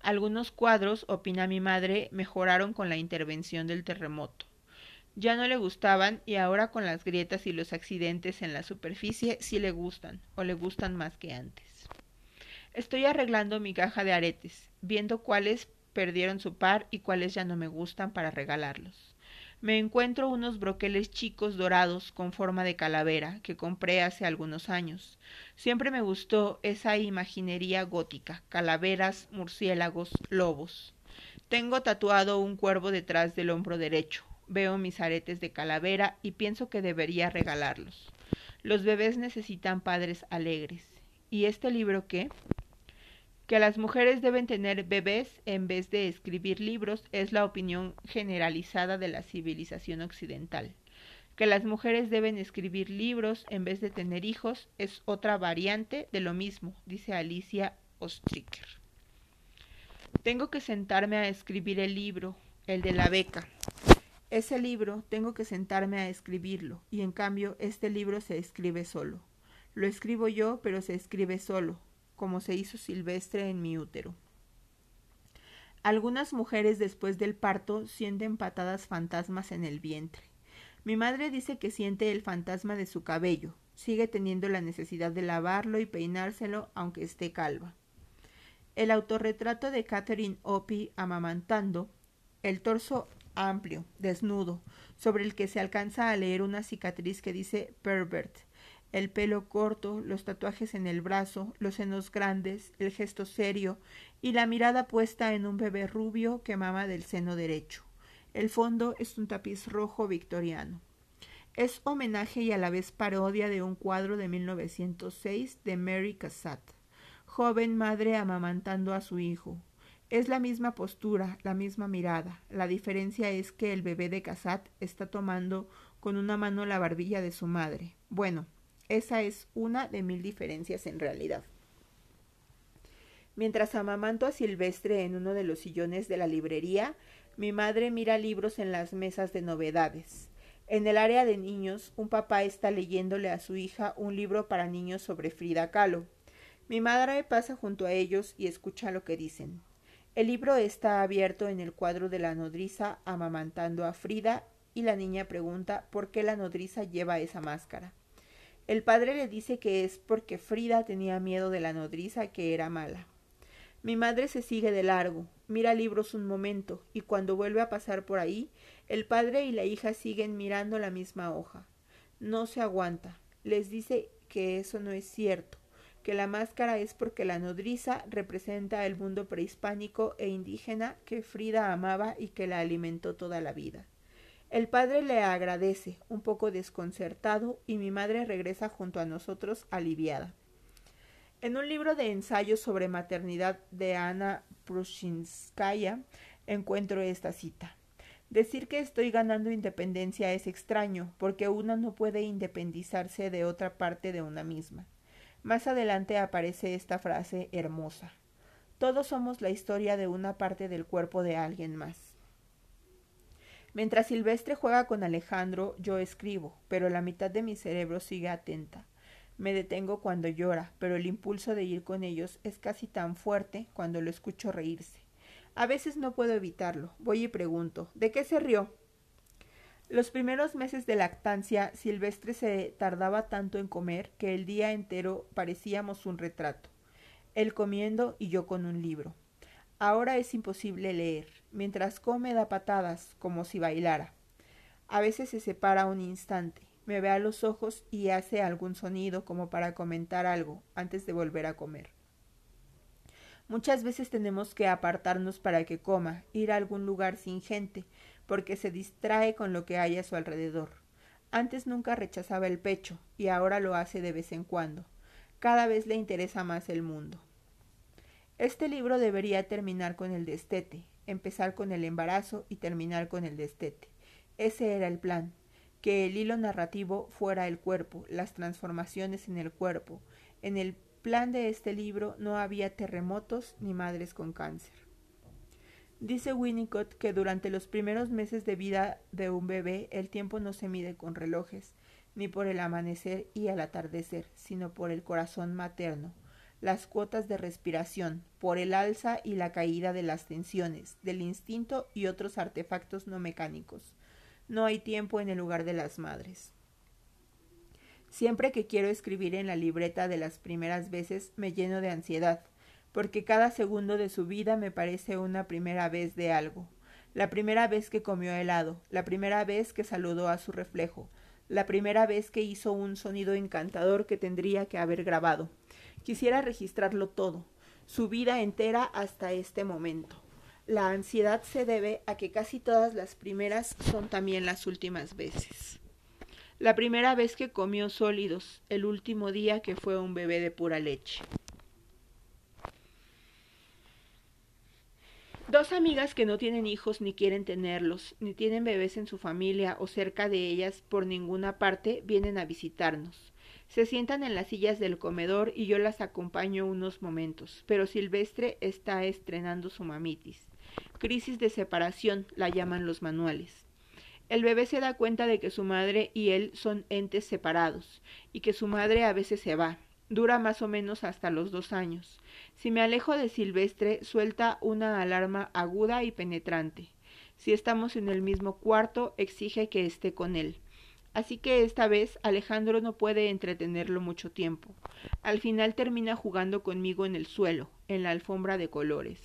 Algunos cuadros, opina mi madre, mejoraron con la intervención del terremoto. Ya no le gustaban y ahora con las grietas y los accidentes en la superficie sí le gustan, o le gustan más que antes. Estoy arreglando mi caja de aretes, viendo cuáles perdieron su par y cuáles ya no me gustan para regalarlos. Me encuentro unos broqueles chicos dorados con forma de calavera que compré hace algunos años. Siempre me gustó esa imaginería gótica, calaveras, murciélagos, lobos. Tengo tatuado un cuervo detrás del hombro derecho. Veo mis aretes de calavera y pienso que debería regalarlos. Los bebés necesitan padres alegres. ¿Y este libro qué? Que las mujeres deben tener bebés en vez de escribir libros es la opinión generalizada de la civilización occidental. Que las mujeres deben escribir libros en vez de tener hijos es otra variante de lo mismo, dice Alicia Ostriker. Tengo que sentarme a escribir el libro, el de la beca. Ese libro tengo que sentarme a escribirlo, y en cambio este libro se escribe solo. Lo escribo yo, pero se escribe solo, como se hizo silvestre en mi útero. Algunas mujeres después del parto sienten patadas fantasmas en el vientre. Mi madre dice que siente el fantasma de su cabello. Sigue teniendo la necesidad de lavarlo y peinárselo aunque esté calva. El autorretrato de Catherine Opie amamantando, el torso amplio, desnudo, sobre el que se alcanza a leer una cicatriz que dice pervert, el pelo corto, los tatuajes en el brazo, los senos grandes, el gesto serio y la mirada puesta en un bebé rubio que mama del seno derecho. El fondo es un tapiz rojo victoriano. Es homenaje y a la vez parodia de un cuadro de 1906 de Mary Cassatt, joven madre amamantando a su hijo. Es la misma postura, la misma mirada. La diferencia es que el bebé de Cassatt está tomando con una mano la barbilla de su madre. Bueno, esa es una de mil diferencias en realidad. Mientras amamanto a Silvestre en uno de los sillones de la librería, mi madre mira libros en las mesas de novedades. En el área de niños, un papá está leyéndole a su hija un libro para niños sobre Frida Kahlo. Mi madre pasa junto a ellos y escucha lo que dicen. El libro está abierto en el cuadro de la nodriza amamantando a Frida y la niña pregunta por qué la nodriza lleva esa máscara. El padre le dice que es porque Frida tenía miedo de la nodriza que era mala. Mi madre se sigue de largo, mira libros un momento, y cuando vuelve a pasar por ahí, el padre y la hija siguen mirando la misma hoja. No se aguanta. Les dice que eso no es cierto, que la máscara es porque la nodriza representa el mundo prehispánico e indígena que Frida amaba y que la alimentó toda la vida. El padre le agradece, un poco desconcertado, y mi madre regresa junto a nosotros aliviada. En un libro de ensayos sobre maternidad de Ana Prushinskaya encuentro esta cita. Decir que estoy ganando independencia es extraño, porque una no puede independizarse de otra parte de una misma. Más adelante aparece esta frase hermosa. Todos somos la historia de una parte del cuerpo de alguien más. Mientras Silvestre juega con Alejandro, yo escribo, pero la mitad de mi cerebro sigue atenta. Me detengo cuando llora, pero el impulso de ir con ellos es casi tan fuerte cuando lo escucho reírse. A veces no puedo evitarlo. Voy y pregunto ¿De qué se rió? Los primeros meses de lactancia, Silvestre se tardaba tanto en comer que el día entero parecíamos un retrato. Él comiendo y yo con un libro. Ahora es imposible leer. Mientras come da patadas, como si bailara. A veces se separa un instante, me ve a los ojos y hace algún sonido como para comentar algo antes de volver a comer. Muchas veces tenemos que apartarnos para que coma, ir a algún lugar sin gente, porque se distrae con lo que hay a su alrededor. Antes nunca rechazaba el pecho, y ahora lo hace de vez en cuando. Cada vez le interesa más el mundo. Este libro debería terminar con el destete, empezar con el embarazo y terminar con el destete. Ese era el plan, que el hilo narrativo fuera el cuerpo, las transformaciones en el cuerpo. En el plan de este libro no había terremotos ni madres con cáncer. Dice Winnicott que durante los primeros meses de vida de un bebé el tiempo no se mide con relojes, ni por el amanecer y el atardecer, sino por el corazón materno, las cuotas de respiración, por el alza y la caída de las tensiones, del instinto y otros artefactos no mecánicos, no hay tiempo en el lugar de las madres. Siempre que quiero escribir en la libreta de las primeras veces me lleno de ansiedad, porque cada segundo de su vida me parece una primera vez de algo. La primera vez que comió helado, la primera vez que saludó a su reflejo, la primera vez que hizo un sonido encantador que tendría que haber grabado. Quisiera registrarlo todo, su vida entera hasta este momento. La ansiedad se debe a que casi todas las primeras son también las últimas veces. La primera vez que comió sólidos, el último día que fue un bebé de pura leche. Dos amigas que no tienen hijos ni quieren tenerlos, ni tienen bebés en su familia o cerca de ellas por ninguna parte, vienen a visitarnos. Se sientan en las sillas del comedor y yo las acompaño unos momentos, pero Silvestre está estrenando su mamitis. Crisis de separación, la llaman los manuales. El bebé se da cuenta de que su madre y él son entes separados, y que su madre a veces se va. Dura más o menos hasta los dos años. Si me alejo de Silvestre, suelta una alarma aguda y penetrante. Si estamos en el mismo cuarto, exige que esté con él. Así que esta vez Alejandro no puede entretenerlo mucho tiempo. Al final termina jugando conmigo en el suelo, en la alfombra de colores.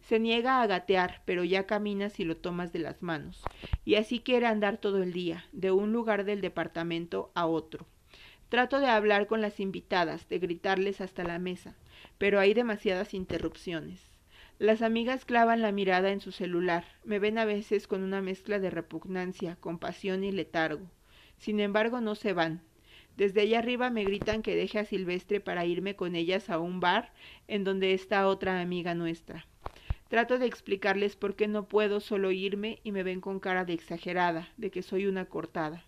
Se niega a gatear, pero ya camina si lo tomas de las manos, y así quiere andar todo el día, de un lugar del departamento a otro. Trato de hablar con las invitadas, de gritarles hasta la mesa, pero hay demasiadas interrupciones. Las amigas clavan la mirada en su celular, me ven a veces con una mezcla de repugnancia, compasión y letargo. Sin embargo, no se van. Desde allá arriba me gritan que deje a Silvestre para irme con ellas a un bar en donde está otra amiga nuestra. Trato de explicarles por qué no puedo solo irme y me ven con cara de exagerada, de que soy una cortada.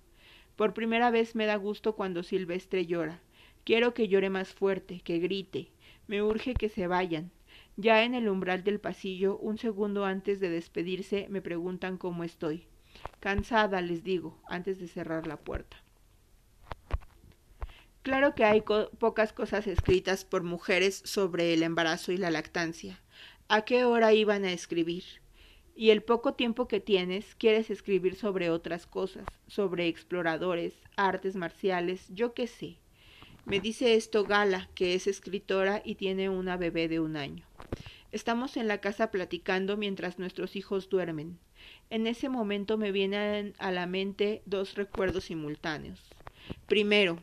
Por primera vez me da gusto cuando Silvestre llora. Quiero que llore más fuerte, que grite. Me urge que se vayan. Ya en el umbral del pasillo, un segundo antes de despedirse, me preguntan cómo estoy. Cansada, les digo, antes de cerrar la puerta. Claro que hay pocas cosas escritas por mujeres sobre el embarazo y la lactancia. ¿A qué hora iban a escribir? Y el poco tiempo que tienes, quieres escribir sobre otras cosas, sobre exploradores, artes marciales, yo qué sé. Me dice esto Gala, que es escritora y tiene una bebé de un año. Estamos en la casa platicando mientras nuestros hijos duermen. En ese momento me vienen a la mente dos recuerdos simultáneos. Primero,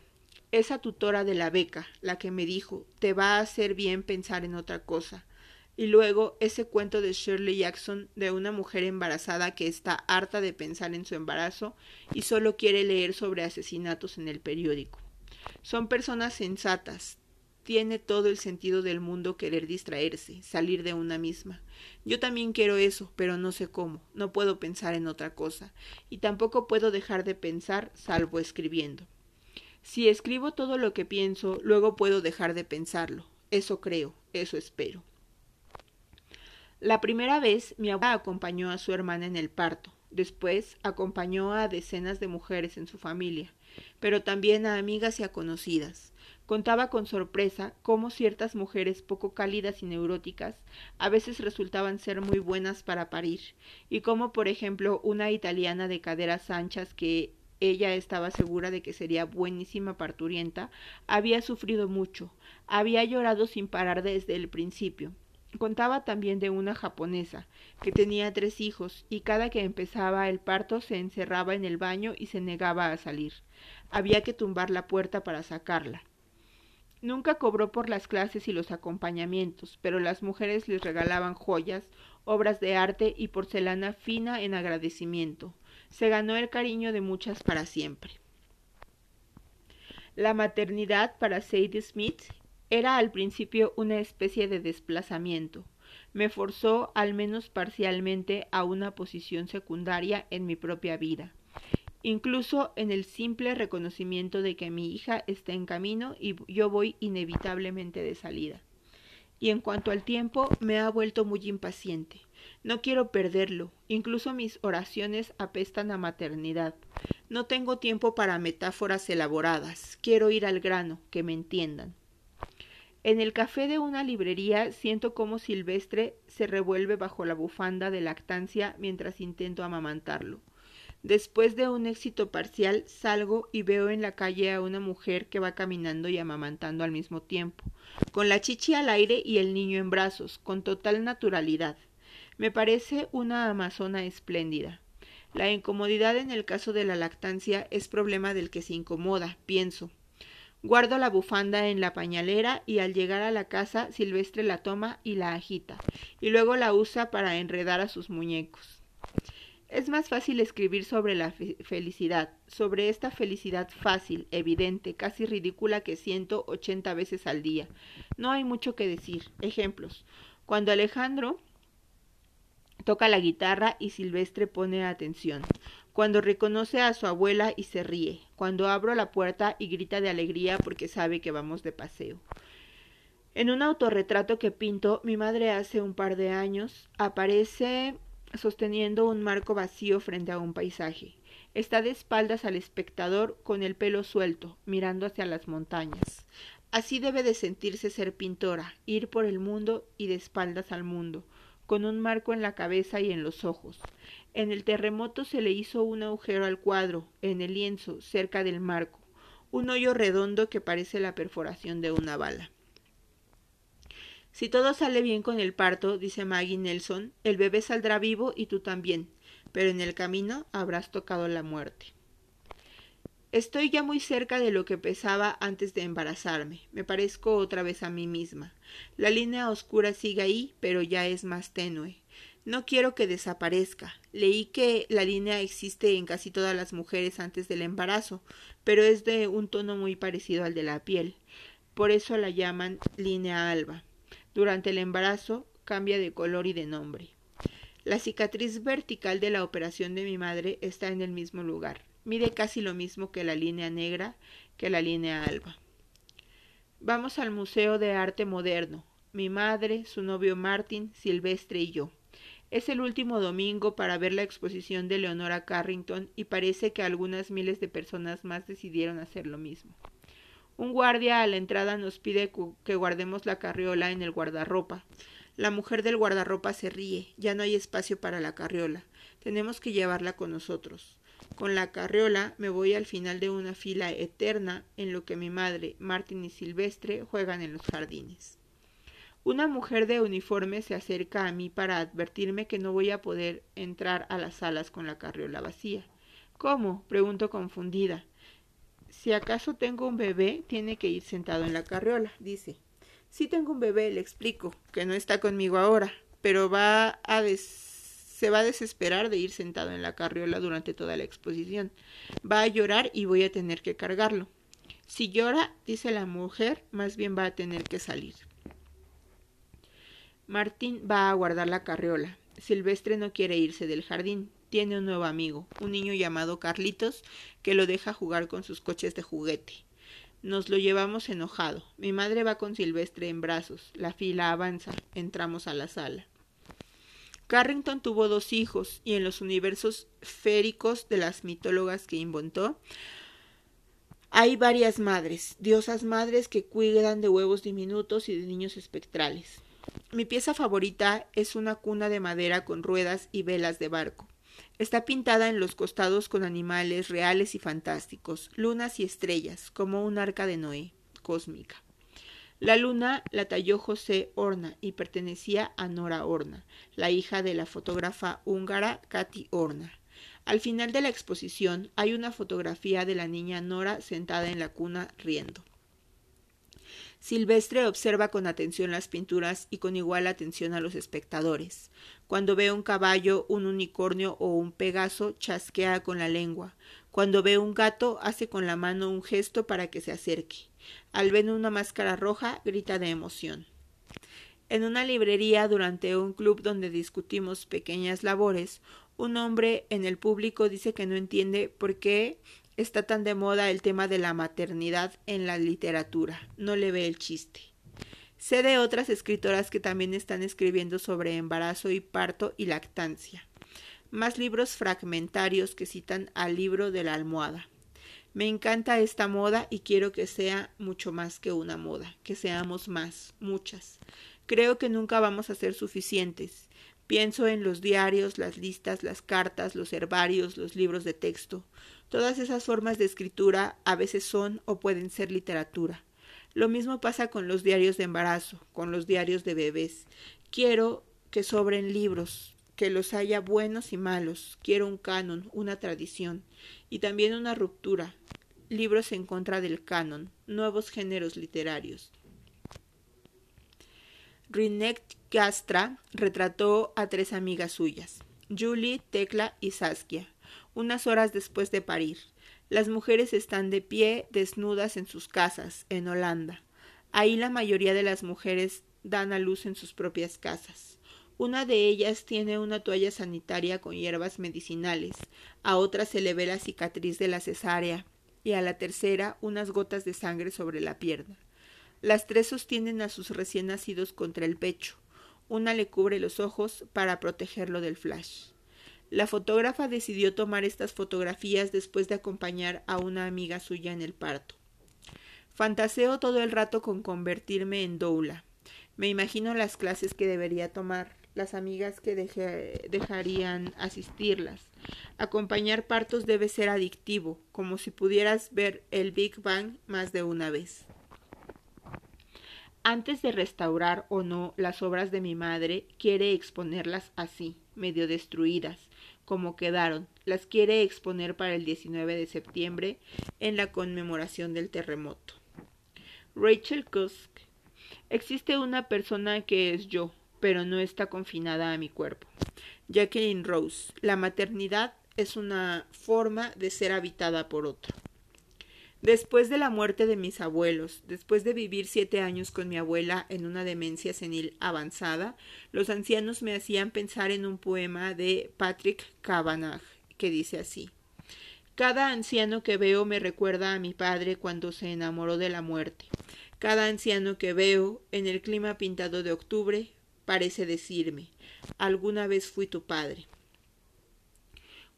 esa tutora de la beca, la que me dijo, te va a hacer bien pensar en otra cosa. Y luego ese cuento de Shirley Jackson de una mujer embarazada que está harta de pensar en su embarazo y solo quiere leer sobre asesinatos en el periódico. Son personas sensatas. Tiene todo el sentido del mundo querer distraerse, salir de una misma. Yo también quiero eso, pero no sé cómo. No puedo pensar en otra cosa. Y tampoco puedo dejar de pensar salvo escribiendo. Si escribo todo lo que pienso, luego puedo dejar de pensarlo. Eso creo, eso espero. La primera vez mi abuela acompañó a su hermana en el parto. Después acompañó a decenas de mujeres en su familia, pero también a amigas y a conocidas. Contaba con sorpresa cómo ciertas mujeres poco cálidas y neuróticas a veces resultaban ser muy buenas para parir, y cómo, por ejemplo, una italiana de caderas anchas que ella estaba segura de que sería buenísima parturienta, había sufrido mucho, había llorado sin parar desde el principio. Contaba también de una japonesa, que tenía tres hijos, y cada que empezaba el parto se encerraba en el baño y se negaba a salir. Había que tumbar la puerta para sacarla. Nunca cobró por las clases y los acompañamientos, pero las mujeres les regalaban joyas, obras de arte y porcelana fina en agradecimiento se ganó el cariño de muchas para siempre. La maternidad para Sadie Smith era al principio una especie de desplazamiento. Me forzó, al menos parcialmente, a una posición secundaria en mi propia vida, incluso en el simple reconocimiento de que mi hija está en camino y yo voy inevitablemente de salida. Y en cuanto al tiempo, me ha vuelto muy impaciente. No quiero perderlo. Incluso mis oraciones apestan a maternidad. No tengo tiempo para metáforas elaboradas. Quiero ir al grano, que me entiendan. En el café de una librería siento cómo Silvestre se revuelve bajo la bufanda de lactancia mientras intento amamantarlo. Después de un éxito parcial, salgo y veo en la calle a una mujer que va caminando y amamantando al mismo tiempo, con la chichi al aire y el niño en brazos, con total naturalidad. Me parece una amazona espléndida. La incomodidad en el caso de la lactancia es problema del que se incomoda, pienso. Guardo la bufanda en la pañalera y al llegar a la casa Silvestre la toma y la agita, y luego la usa para enredar a sus muñecos. Es más fácil escribir sobre la felicidad, sobre esta felicidad fácil, evidente, casi ridícula que siento ochenta veces al día. No hay mucho que decir. Ejemplos. Cuando Alejandro Toca la guitarra y Silvestre pone atención. Cuando reconoce a su abuela y se ríe. Cuando abro la puerta y grita de alegría porque sabe que vamos de paseo. En un autorretrato que pinto mi madre hace un par de años, aparece sosteniendo un marco vacío frente a un paisaje. Está de espaldas al espectador con el pelo suelto, mirando hacia las montañas. Así debe de sentirse ser pintora, ir por el mundo y de espaldas al mundo, con un marco en la cabeza y en los ojos. En el terremoto se le hizo un agujero al cuadro, en el lienzo, cerca del marco, un hoyo redondo que parece la perforación de una bala. Si todo sale bien con el parto, dice Maggie Nelson, el bebé saldrá vivo y tú también, pero en el camino habrás tocado la muerte. Estoy ya muy cerca de lo que pesaba antes de embarazarme. Me parezco otra vez a mí misma. La línea oscura sigue ahí, pero ya es más tenue. No quiero que desaparezca. Leí que la línea existe en casi todas las mujeres antes del embarazo, pero es de un tono muy parecido al de la piel. Por eso la llaman línea alba. Durante el embarazo cambia de color y de nombre. La cicatriz vertical de la operación de mi madre está en el mismo lugar. Mide casi lo mismo que la línea negra que la línea alba. Vamos al Museo de Arte Moderno. Mi madre, su novio Martin, Silvestre y yo. Es el último domingo para ver la exposición de Leonora Carrington y parece que algunas miles de personas más decidieron hacer lo mismo. Un guardia a la entrada nos pide que guardemos la carriola en el guardarropa. La mujer del guardarropa se ríe. Ya no hay espacio para la carriola. Tenemos que llevarla con nosotros. Con la carriola me voy al final de una fila eterna en lo que mi madre, Martín y Silvestre juegan en los jardines. Una mujer de uniforme se acerca a mí para advertirme que no voy a poder entrar a las salas con la carriola vacía. ¿Cómo? pregunto confundida. Si acaso tengo un bebé, tiene que ir sentado en la carriola, dice. Si tengo un bebé, le explico, que no está conmigo ahora, pero va a se va a desesperar de ir sentado en la carriola durante toda la exposición. Va a llorar y voy a tener que cargarlo. Si llora, dice la mujer, más bien va a tener que salir. Martín va a guardar la carriola. Silvestre no quiere irse del jardín. Tiene un nuevo amigo, un niño llamado Carlitos, que lo deja jugar con sus coches de juguete. Nos lo llevamos enojado. Mi madre va con Silvestre en brazos. La fila avanza. Entramos a la sala. Carrington tuvo dos hijos y en los universos féricos de las mitólogas que inventó hay varias madres, diosas madres que cuidan de huevos diminutos y de niños espectrales. Mi pieza favorita es una cuna de madera con ruedas y velas de barco. Está pintada en los costados con animales reales y fantásticos, lunas y estrellas, como un arca de Noé, cósmica. La luna la talló José Horna y pertenecía a Nora Horna, la hija de la fotógrafa húngara Katy Horna. Al final de la exposición hay una fotografía de la niña Nora sentada en la cuna riendo. Silvestre observa con atención las pinturas y con igual atención a los espectadores. Cuando ve un caballo, un unicornio o un pegaso, chasquea con la lengua. Cuando ve un gato, hace con la mano un gesto para que se acerque. Al ver una máscara roja, grita de emoción. En una librería, durante un club donde discutimos pequeñas labores, un hombre en el público dice que no entiende por qué está tan de moda el tema de la maternidad en la literatura. No le ve el chiste. Sé de otras escritoras que también están escribiendo sobre embarazo y parto y lactancia. Más libros fragmentarios que citan al libro de la almohada. Me encanta esta moda y quiero que sea mucho más que una moda, que seamos más, muchas. Creo que nunca vamos a ser suficientes. Pienso en los diarios, las listas, las cartas, los herbarios, los libros de texto. Todas esas formas de escritura a veces son o pueden ser literatura. Lo mismo pasa con los diarios de embarazo, con los diarios de bebés. Quiero que sobren libros, que los haya buenos y malos. Quiero un canon, una tradición y también una ruptura. Libros en contra del canon, nuevos géneros literarios. Rinette Gastra retrató a tres amigas suyas, Julie, Tecla y Saskia, unas horas después de parir. Las mujeres están de pie, desnudas en sus casas, en Holanda. Ahí la mayoría de las mujeres dan a luz en sus propias casas. Una de ellas tiene una toalla sanitaria con hierbas medicinales, a otra se le ve la cicatriz de la cesárea y a la tercera unas gotas de sangre sobre la pierna. Las tres sostienen a sus recién nacidos contra el pecho. Una le cubre los ojos para protegerlo del flash. La fotógrafa decidió tomar estas fotografías después de acompañar a una amiga suya en el parto. Fantaseo todo el rato con convertirme en doula. Me imagino las clases que debería tomar, las amigas que dejarían asistirlas. Acompañar partos debe ser adictivo, como si pudieras ver el Big Bang más de una vez. Antes de restaurar o no las obras de mi madre, quiere exponerlas así, medio destruidas, como quedaron. Las quiere exponer para el 19 de septiembre en la conmemoración del terremoto. Rachel Kusk. Existe una persona que es yo, pero no está confinada a mi cuerpo. Jacqueline Rose, la maternidad es una forma de ser habitada por otro. Después de la muerte de mis abuelos, después de vivir siete años con mi abuela en una demencia senil avanzada, los ancianos me hacían pensar en un poema de Patrick Kavanagh, que dice así Cada anciano que veo me recuerda a mi padre cuando se enamoró de la muerte. Cada anciano que veo en el clima pintado de octubre parece decirme, alguna vez fui tu padre.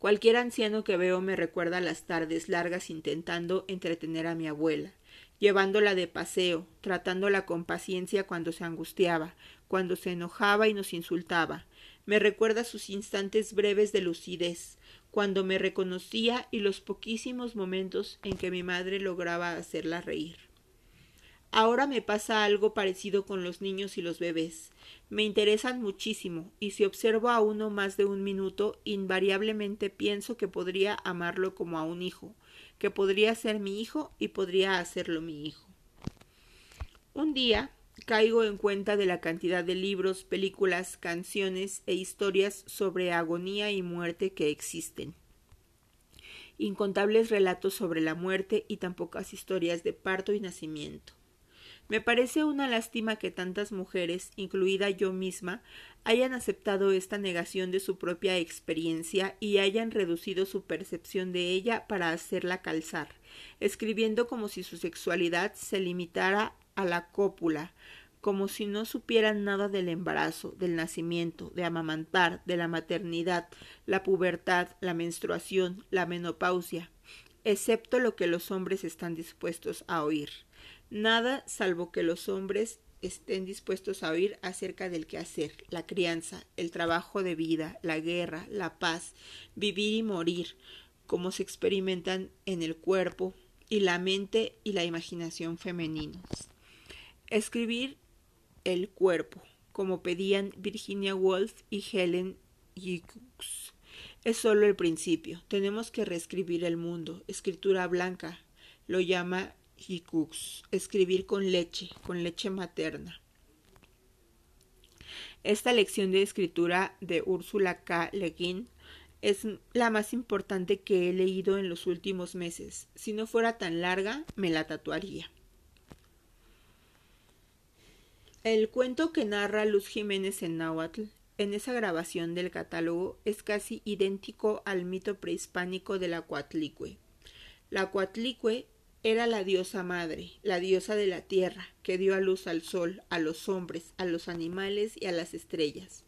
Cualquier anciano que veo me recuerda las tardes largas intentando entretener a mi abuela, llevándola de paseo, tratándola con paciencia cuando se angustiaba, cuando se enojaba y nos insultaba. Me recuerda sus instantes breves de lucidez, cuando me reconocía y los poquísimos momentos en que mi madre lograba hacerla reír. Ahora me pasa algo parecido con los niños y los bebés. Me interesan muchísimo, y si observo a uno más de un minuto, invariablemente pienso que podría amarlo como a un hijo, que podría ser mi hijo y podría hacerlo mi hijo. Un día caigo en cuenta de la cantidad de libros, películas, canciones e historias sobre agonía y muerte que existen. Incontables relatos sobre la muerte y tan pocas historias de parto y nacimiento. Me parece una lástima que tantas mujeres, incluida yo misma, hayan aceptado esta negación de su propia experiencia y hayan reducido su percepción de ella para hacerla calzar, escribiendo como si su sexualidad se limitara a la cópula, como si no supieran nada del embarazo, del nacimiento, de amamantar, de la maternidad, la pubertad, la menstruación, la menopausia, excepto lo que los hombres están dispuestos a oír. Nada salvo que los hombres estén dispuestos a oír acerca del quehacer, la crianza, el trabajo de vida, la guerra, la paz, vivir y morir, cómo se experimentan en el cuerpo y la mente y la imaginación femeninos. Escribir el cuerpo, como pedían Virginia Woolf y Helen Hicks. Es solo el principio. Tenemos que reescribir el mundo. Escritura blanca. Lo llama Escribir con leche, con leche materna. Esta lección de escritura de Úrsula K. Le Guin es la más importante que he leído en los últimos meses. Si no fuera tan larga, me la tatuaría. El cuento que narra Luz Jiménez en Náhuatl, en esa grabación del catálogo, es casi idéntico al mito prehispánico de la Coatlicue. La Coatlicue era la diosa madre, la diosa de la tierra, que dio a luz al sol, a los hombres, a los animales y a las estrellas.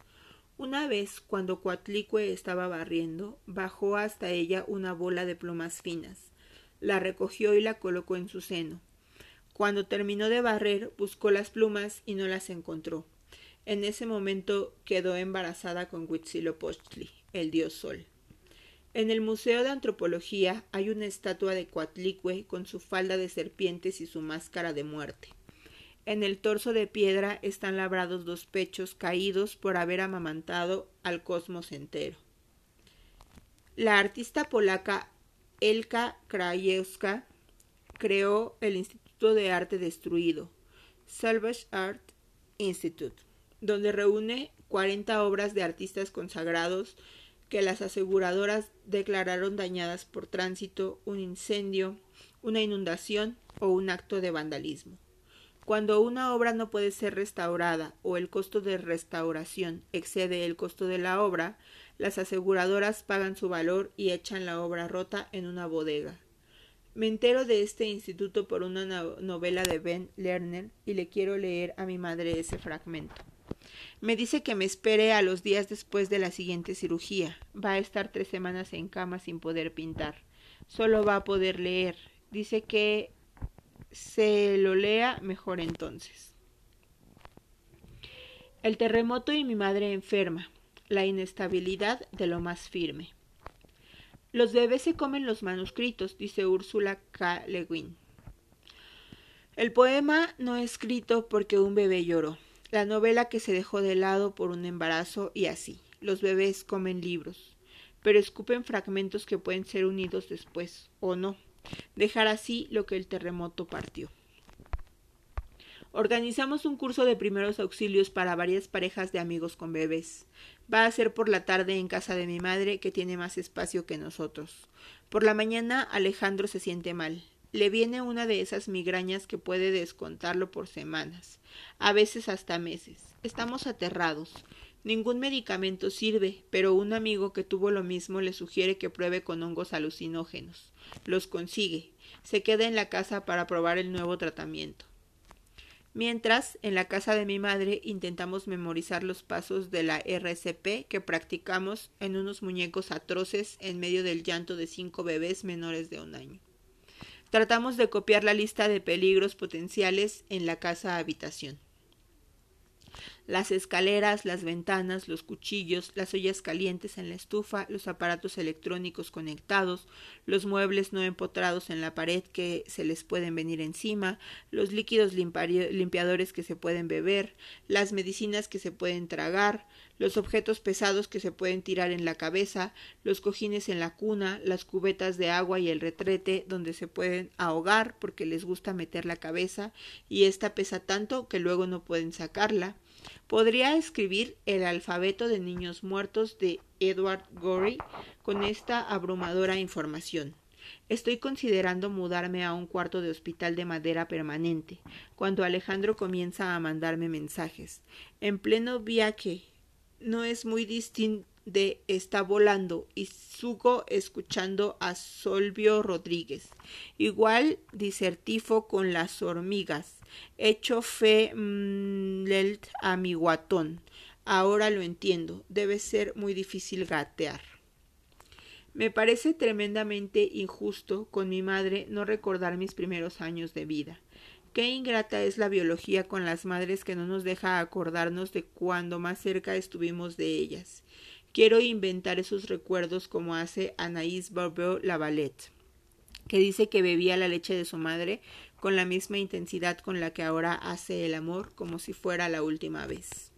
Una vez, cuando Coatlicue estaba barriendo, bajó hasta ella una bola de plumas finas. La recogió y la colocó en su seno. Cuando terminó de barrer, buscó las plumas y no las encontró. En ese momento quedó embarazada con Huitzilopochtli, el dios sol. En el Museo de Antropología hay una estatua de Coatlicue con su falda de serpientes y su máscara de muerte. En el torso de piedra están labrados dos pechos caídos por haber amamantado al cosmos entero. La artista polaca Elka Krajewska creó el Instituto de Arte Destruido, Salvage Art Institute, donde reúne 40 obras de artistas consagrados que las aseguradoras declararon dañadas por tránsito, un incendio, una inundación o un acto de vandalismo. Cuando una obra no puede ser restaurada o el costo de restauración excede el costo de la obra, las aseguradoras pagan su valor y echan la obra rota en una bodega. Me entero de este instituto por una novela de Ben Lerner y le quiero leer a mi madre ese fragmento. Me dice que me espere a los días después de la siguiente cirugía. Va a estar tres semanas en cama sin poder pintar. Solo va a poder leer. Dice que se lo lea mejor entonces. El terremoto y mi madre enferma. La inestabilidad de lo más firme. Los bebés se comen los manuscritos, dice Úrsula K. Le Guin. El poema no escrito porque un bebé lloró la novela que se dejó de lado por un embarazo y así. Los bebés comen libros, pero escupen fragmentos que pueden ser unidos después, o no. Dejar así lo que el terremoto partió. Organizamos un curso de primeros auxilios para varias parejas de amigos con bebés. Va a ser por la tarde en casa de mi madre, que tiene más espacio que nosotros. Por la mañana Alejandro se siente mal. Le viene una de esas migrañas que puede descontarlo por semanas, a veces hasta meses. Estamos aterrados. Ningún medicamento sirve, pero un amigo que tuvo lo mismo le sugiere que pruebe con hongos alucinógenos. Los consigue. Se queda en la casa para probar el nuevo tratamiento. Mientras, en la casa de mi madre intentamos memorizar los pasos de la RCP que practicamos en unos muñecos atroces en medio del llanto de cinco bebés menores de un año. Tratamos de copiar la lista de peligros potenciales en la casa habitación. Las escaleras, las ventanas, los cuchillos, las ollas calientes en la estufa, los aparatos electrónicos conectados, los muebles no empotrados en la pared que se les pueden venir encima, los líquidos limpiadores que se pueden beber, las medicinas que se pueden tragar, los objetos pesados que se pueden tirar en la cabeza, los cojines en la cuna, las cubetas de agua y el retrete donde se pueden ahogar porque les gusta meter la cabeza y esta pesa tanto que luego no pueden sacarla. Podría escribir el alfabeto de niños muertos de Edward Gorey con esta abrumadora información. Estoy considerando mudarme a un cuarto de hospital de madera permanente, cuando Alejandro comienza a mandarme mensajes. En pleno viaje no es muy distinto de Está volando y Sugo escuchando a Solvio Rodríguez. Igual disertifo con las hormigas. Hecho fe mm, a mi guatón. Ahora lo entiendo. Debe ser muy difícil gatear. Me parece tremendamente injusto con mi madre no recordar mis primeros años de vida. Qué ingrata es la biología con las madres que no nos deja acordarnos de cuando más cerca estuvimos de ellas. Quiero inventar esos recuerdos como hace Anaïs Barbeau Lavalette, que dice que bebía la leche de su madre con la misma intensidad con la que ahora hace el amor como si fuera la última vez.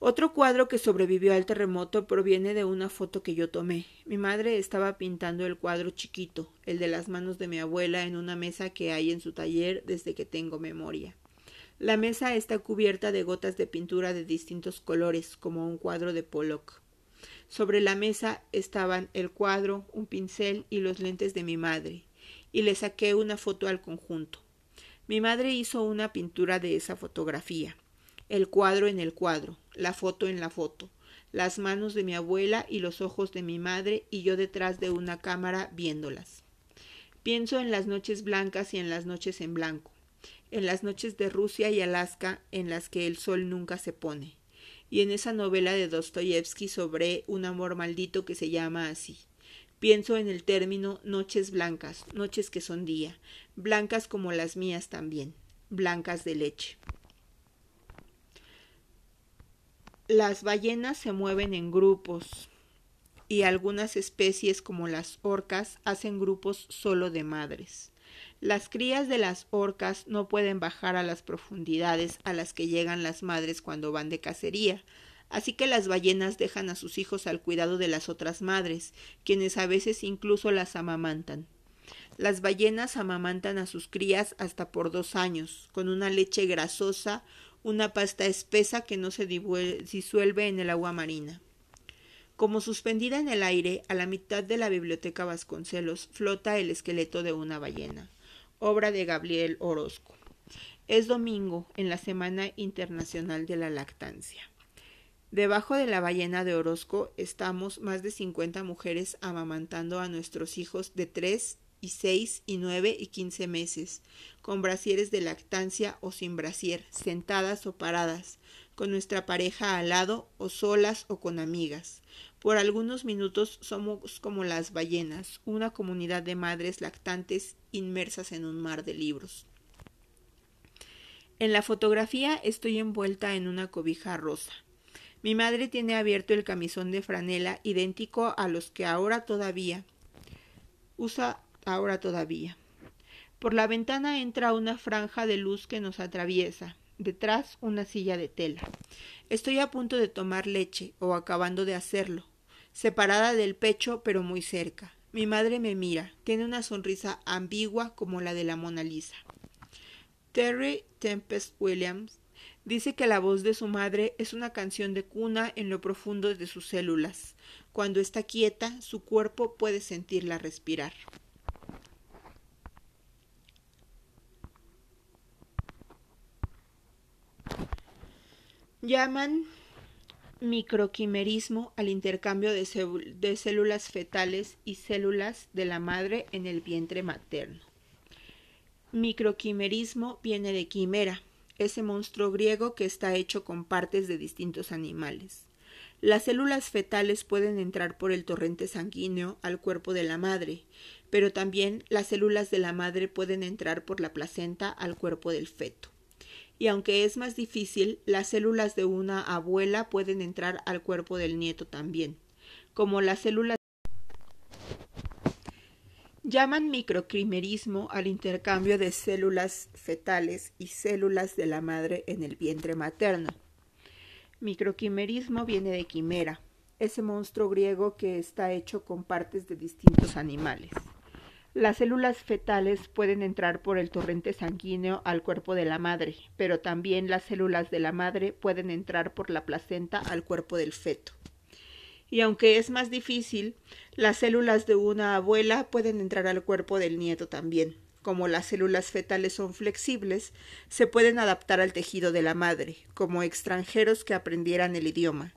Otro cuadro que sobrevivió al terremoto proviene de una foto que yo tomé. Mi madre estaba pintando el cuadro chiquito, el de las manos de mi abuela, en una mesa que hay en su taller desde que tengo memoria. La mesa está cubierta de gotas de pintura de distintos colores, como un cuadro de Pollock. Sobre la mesa estaban el cuadro, un pincel y los lentes de mi madre, y le saqué una foto al conjunto. Mi madre hizo una pintura de esa fotografía el cuadro en el cuadro, la foto en la foto, las manos de mi abuela y los ojos de mi madre y yo detrás de una cámara viéndolas. Pienso en las noches blancas y en las noches en blanco, en las noches de Rusia y Alaska en las que el sol nunca se pone, y en esa novela de Dostoyevsky sobre un amor maldito que se llama así. Pienso en el término noches blancas, noches que son día, blancas como las mías también, blancas de leche. Las ballenas se mueven en grupos y algunas especies como las orcas hacen grupos solo de madres. Las crías de las orcas no pueden bajar a las profundidades a las que llegan las madres cuando van de cacería, así que las ballenas dejan a sus hijos al cuidado de las otras madres, quienes a veces incluso las amamantan. Las ballenas amamantan a sus crías hasta por dos años, con una leche grasosa una pasta espesa que no se disuelve en el agua marina. Como suspendida en el aire, a la mitad de la biblioteca Vasconcelos, flota el esqueleto de una ballena, obra de Gabriel Orozco. Es domingo, en la Semana Internacional de la Lactancia. Debajo de la ballena de Orozco estamos más de cincuenta mujeres amamantando a nuestros hijos de tres y seis y nueve y quince meses, con brasieres de lactancia o sin brasier, sentadas o paradas, con nuestra pareja al lado o solas o con amigas. Por algunos minutos somos como las ballenas, una comunidad de madres lactantes inmersas en un mar de libros. En la fotografía estoy envuelta en una cobija rosa. Mi madre tiene abierto el camisón de franela idéntico a los que ahora todavía usa ahora todavía. Por la ventana entra una franja de luz que nos atraviesa, detrás una silla de tela. Estoy a punto de tomar leche, o acabando de hacerlo, separada del pecho pero muy cerca. Mi madre me mira, tiene una sonrisa ambigua como la de la Mona Lisa. Terry Tempest Williams dice que la voz de su madre es una canción de cuna en lo profundo de sus células. Cuando está quieta, su cuerpo puede sentirla respirar. Llaman microquimerismo al intercambio de, células fetales y células de la madre en el vientre materno. Microquimerismo viene de quimera, ese monstruo griego que está hecho con partes de distintos animales. Las células fetales pueden entrar por el torrente sanguíneo al cuerpo de la madre, pero también las células de la madre pueden entrar por la placenta al cuerpo del feto. Y aunque es más difícil, las células de una abuela pueden entrar al cuerpo del nieto también, como las células llaman microcrimerismo al intercambio de células fetales y células de la madre en el vientre materno. Microquimerismo viene de quimera, ese monstruo griego que está hecho con partes de distintos animales. Las células fetales pueden entrar por el torrente sanguíneo al cuerpo de la madre, pero también las células de la madre pueden entrar por la placenta al cuerpo del feto. Y aunque es más difícil, las células de una abuela pueden entrar al cuerpo del nieto también como las células fetales son flexibles, se pueden adaptar al tejido de la madre, como extranjeros que aprendieran el idioma.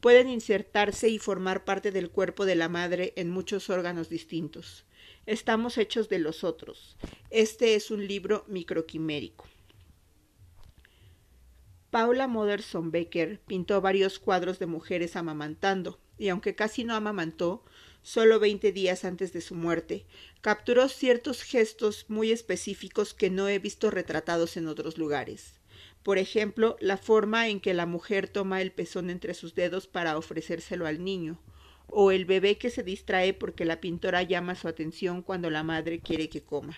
Pueden insertarse y formar parte del cuerpo de la madre en muchos órganos distintos. Estamos hechos de los otros. Este es un libro microquimérico. Paula Moderson Becker pintó varios cuadros de mujeres amamantando, y aunque casi no amamantó, solo veinte días antes de su muerte, capturó ciertos gestos muy específicos que no he visto retratados en otros lugares. Por ejemplo, la forma en que la mujer toma el pezón entre sus dedos para ofrecérselo al niño, o el bebé que se distrae porque la pintora llama su atención cuando la madre quiere que coma.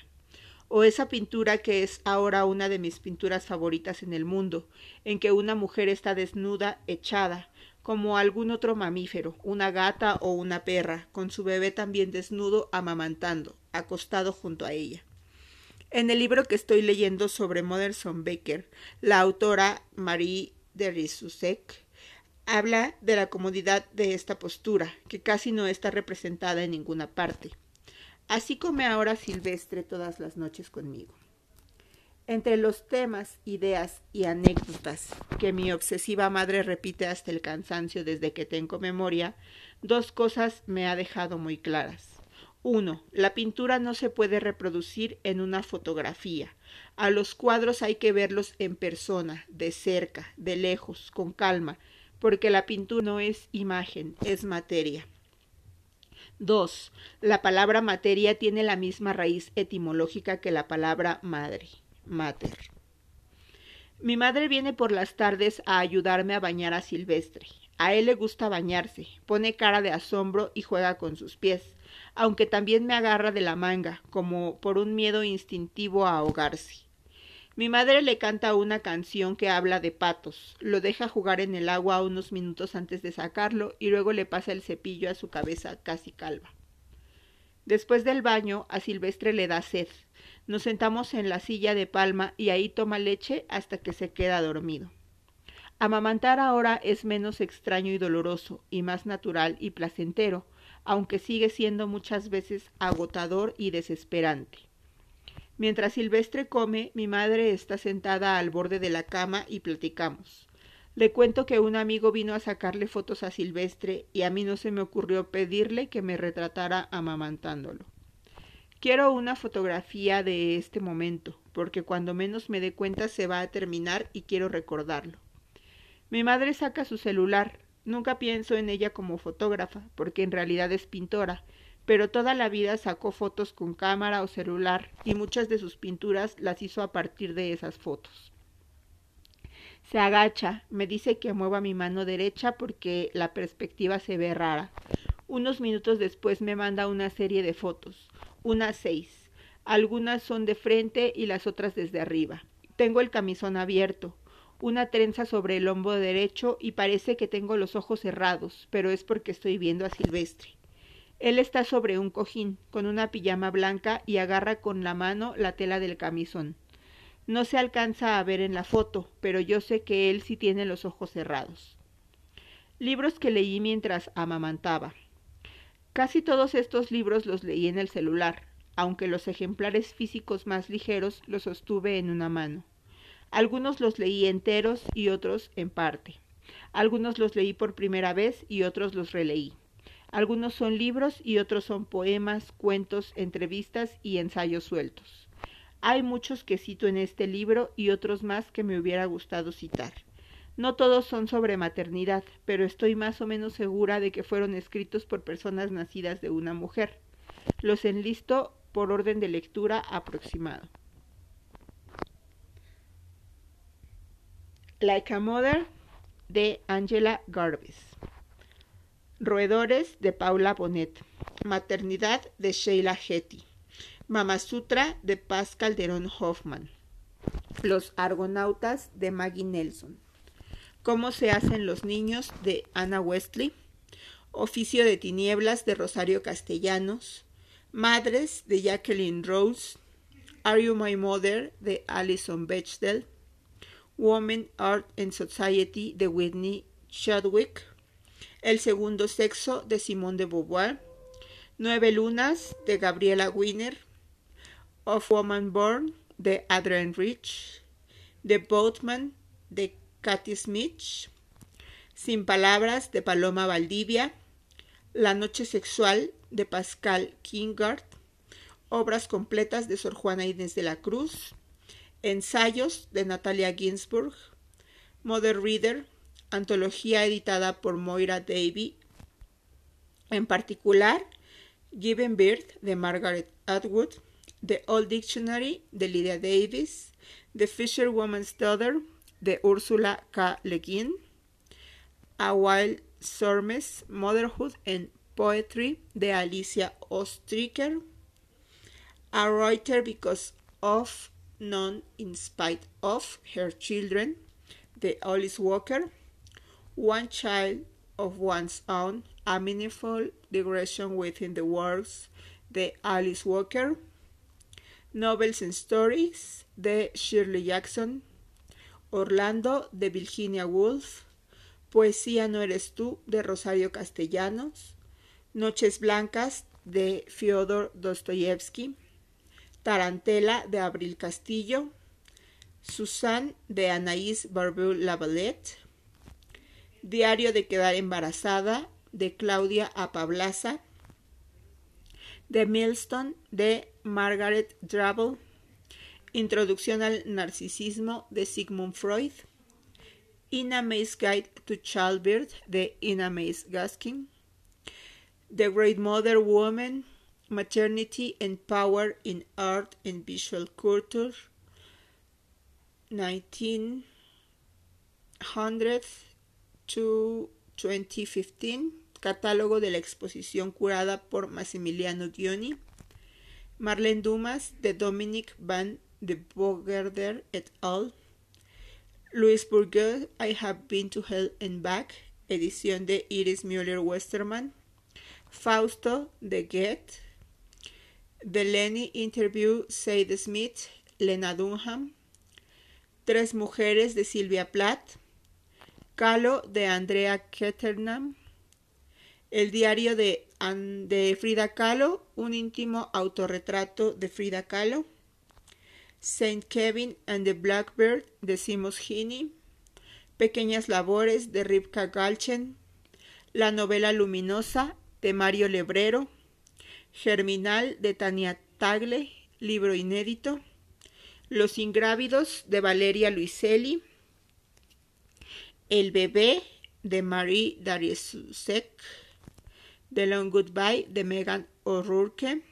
O esa pintura que es ahora una de mis pinturas favoritas en el mundo, en que una mujer está desnuda, echada, como algún otro mamífero, una gata o una perra, con su bebé también desnudo amamantando, acostado junto a ella. En el libro que estoy leyendo sobre Moderson Baker, la autora Marie de Rizusek habla de la comodidad de esta postura, que casi no está representada en ninguna parte. Así come ahora Silvestre todas las noches conmigo. Entre los temas, ideas y anécdotas que mi obsesiva madre repite hasta el cansancio desde que tengo memoria, dos cosas me ha dejado muy claras. Uno, la pintura no se puede reproducir en una fotografía. A los cuadros hay que verlos en persona, de cerca, de lejos, con calma, porque la pintura no es imagen, es materia. Dos, la palabra materia tiene la misma raíz etimológica que la palabra madre mater. Mi madre viene por las tardes a ayudarme a bañar a Silvestre. A él le gusta bañarse, pone cara de asombro y juega con sus pies, aunque también me agarra de la manga, como por un miedo instintivo a ahogarse. Mi madre le canta una canción que habla de patos, lo deja jugar en el agua unos minutos antes de sacarlo y luego le pasa el cepillo a su cabeza casi calva. Después del baño, a Silvestre le da sed, nos sentamos en la silla de palma y ahí toma leche hasta que se queda dormido. Amamantar ahora es menos extraño y doloroso, y más natural y placentero, aunque sigue siendo muchas veces agotador y desesperante. Mientras Silvestre come, mi madre está sentada al borde de la cama y platicamos. Le cuento que un amigo vino a sacarle fotos a Silvestre y a mí no se me ocurrió pedirle que me retratara amamantándolo. Quiero una fotografía de este momento, porque cuando menos me dé cuenta se va a terminar y quiero recordarlo. Mi madre saca su celular. Nunca pienso en ella como fotógrafa, porque en realidad es pintora, pero toda la vida sacó fotos con cámara o celular y muchas de sus pinturas las hizo a partir de esas fotos. Se agacha, me dice que mueva mi mano derecha porque la perspectiva se ve rara. Unos minutos después me manda una serie de fotos unas seis. Algunas son de frente y las otras desde arriba. Tengo el camisón abierto, una trenza sobre el hombro derecho y parece que tengo los ojos cerrados, pero es porque estoy viendo a Silvestre. Él está sobre un cojín, con una pijama blanca y agarra con la mano la tela del camisón. No se alcanza a ver en la foto, pero yo sé que él sí tiene los ojos cerrados. Libros que leí mientras amamantaba. Casi todos estos libros los leí en el celular, aunque los ejemplares físicos más ligeros los sostuve en una mano. Algunos los leí enteros y otros en parte. Algunos los leí por primera vez y otros los releí. Algunos son libros y otros son poemas, cuentos, entrevistas y ensayos sueltos. Hay muchos que cito en este libro y otros más que me hubiera gustado citar. No todos son sobre maternidad, pero estoy más o menos segura de que fueron escritos por personas nacidas de una mujer. Los enlisto por orden de lectura aproximado. Like a Mother de Angela Garbis. Roedores de Paula Bonet. Maternidad de Sheila Hetty. Mama Sutra de Paz Calderón Hoffman. Los Argonautas de Maggie Nelson. Cómo se hacen los niños de Anna Westley. Oficio de tinieblas de Rosario Castellanos. Madres de Jacqueline Rose. Are You My Mother de Alison Bechdel. Women, Art and Society de Whitney Chadwick. El segundo sexo de Simone de Beauvoir. Nueve lunas de Gabriela Wiener. Of Woman Born de Adrian Rich. The Boatman de Cathy Smith. Sin Palabras de Paloma Valdivia. La Noche Sexual de Pascal Kingard. Obras completas de Sor Juana Inés de la Cruz. Ensayos de Natalia Ginsburg. Mother Reader. Antología editada por Moira Davy. En particular, Given Birth de Margaret Atwood. The Old Dictionary de Lydia Davis. The Fisherwoman's Daughter de Ursula K. Le Guin, A Wild Sormes, Motherhood and Poetry de Alicia Ostriker, A Writer Because of, None in Spite of Her Children de Alice Walker, One Child of One's Own, A Meaningful Digression Within the Works de Alice Walker, Novels and Stories de Shirley Jackson, Orlando de Virginia Woolf, Poesía no eres tú de Rosario Castellanos, Noches Blancas de Fyodor Dostoyevsky, Tarantela de Abril Castillo, Susan de Anaïs Barbeau Lavalette, Diario de quedar embarazada de Claudia Apablaza, The Millstone de Margaret Drabble, Introducción al Narcisismo de Sigmund Freud, Ina May's Guide to Childbirth de Ina May's Gaskin, The Great Mother Woman, Maternity and Power in Art and Visual Culture, 1900 to 2015, catálogo de la exposición curada por Massimiliano Gioni, Marlene Dumas de Dominic Van de Bogerder et al. Louis Bourgeois, I Have Been to Hell and Back, edición de Iris Müller Westerman. Fausto de Goethe. The Lenny Interview, Sadie Smith, Lena Dunham. Tres Mujeres de Silvia Plath. Calo de Andrea Ketternam. El diario de, Frida Kahlo, un íntimo autorretrato de Frida Kahlo. Saint Kevin and the Blackbird de Simos Heaney, Pequeñas Labores de Ripka Galchen, La novela luminosa de Mario Lebrero, Germinal de Tania Tagle, libro inédito, Los ingrávidos de Valeria Luiselli, El bebé de Marie Dariesusek, The Long Goodbye de Megan O'Rourke,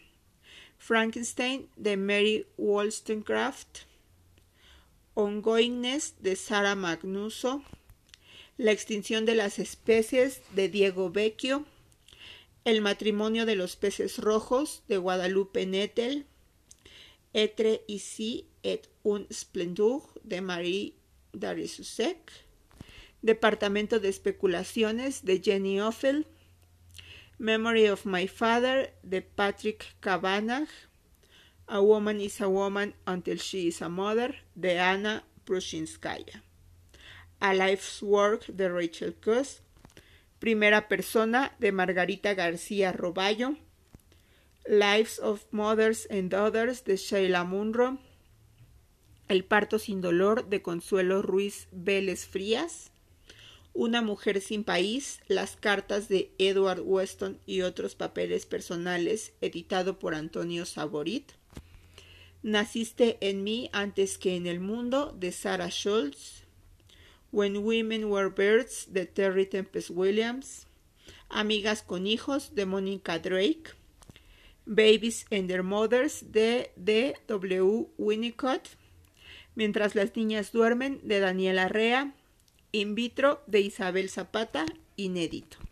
Frankenstein de Mary Wollstonecraft, Ongoingness de Sara Magnuso, La extinción de las especies de Diego Vecchio, El matrimonio de los peces rojos de Guadalupe Nettel, Etre ici et un splendeur de Marie Darissuzek, Departamento de especulaciones de Jenny Offel, Memory of My Father de Patrick Kavanagh, A Woman is a Woman Until She is a Mother de Anna Prushinskaya, A Life's Work de Rachel Cusk, Primera Persona de Margarita García Roballo, Lives of Mothers and Daughters de Sheila Munro, El parto sin dolor de Consuelo Ruiz Vélez Frías, Una mujer sin país, las cartas de Edward Weston y otros papeles personales, editado por Antonio Saborit, Naciste en mí antes que en el mundo de Sarah Schultz, When Women Were Birds de Terry Tempest Williams, Amigas con Hijos de Monica Drake, Babies and Their Mothers de D. W. Winnicott, Mientras las niñas duermen de Daniela Rea, In vitro de Isabel Zapata, inédito.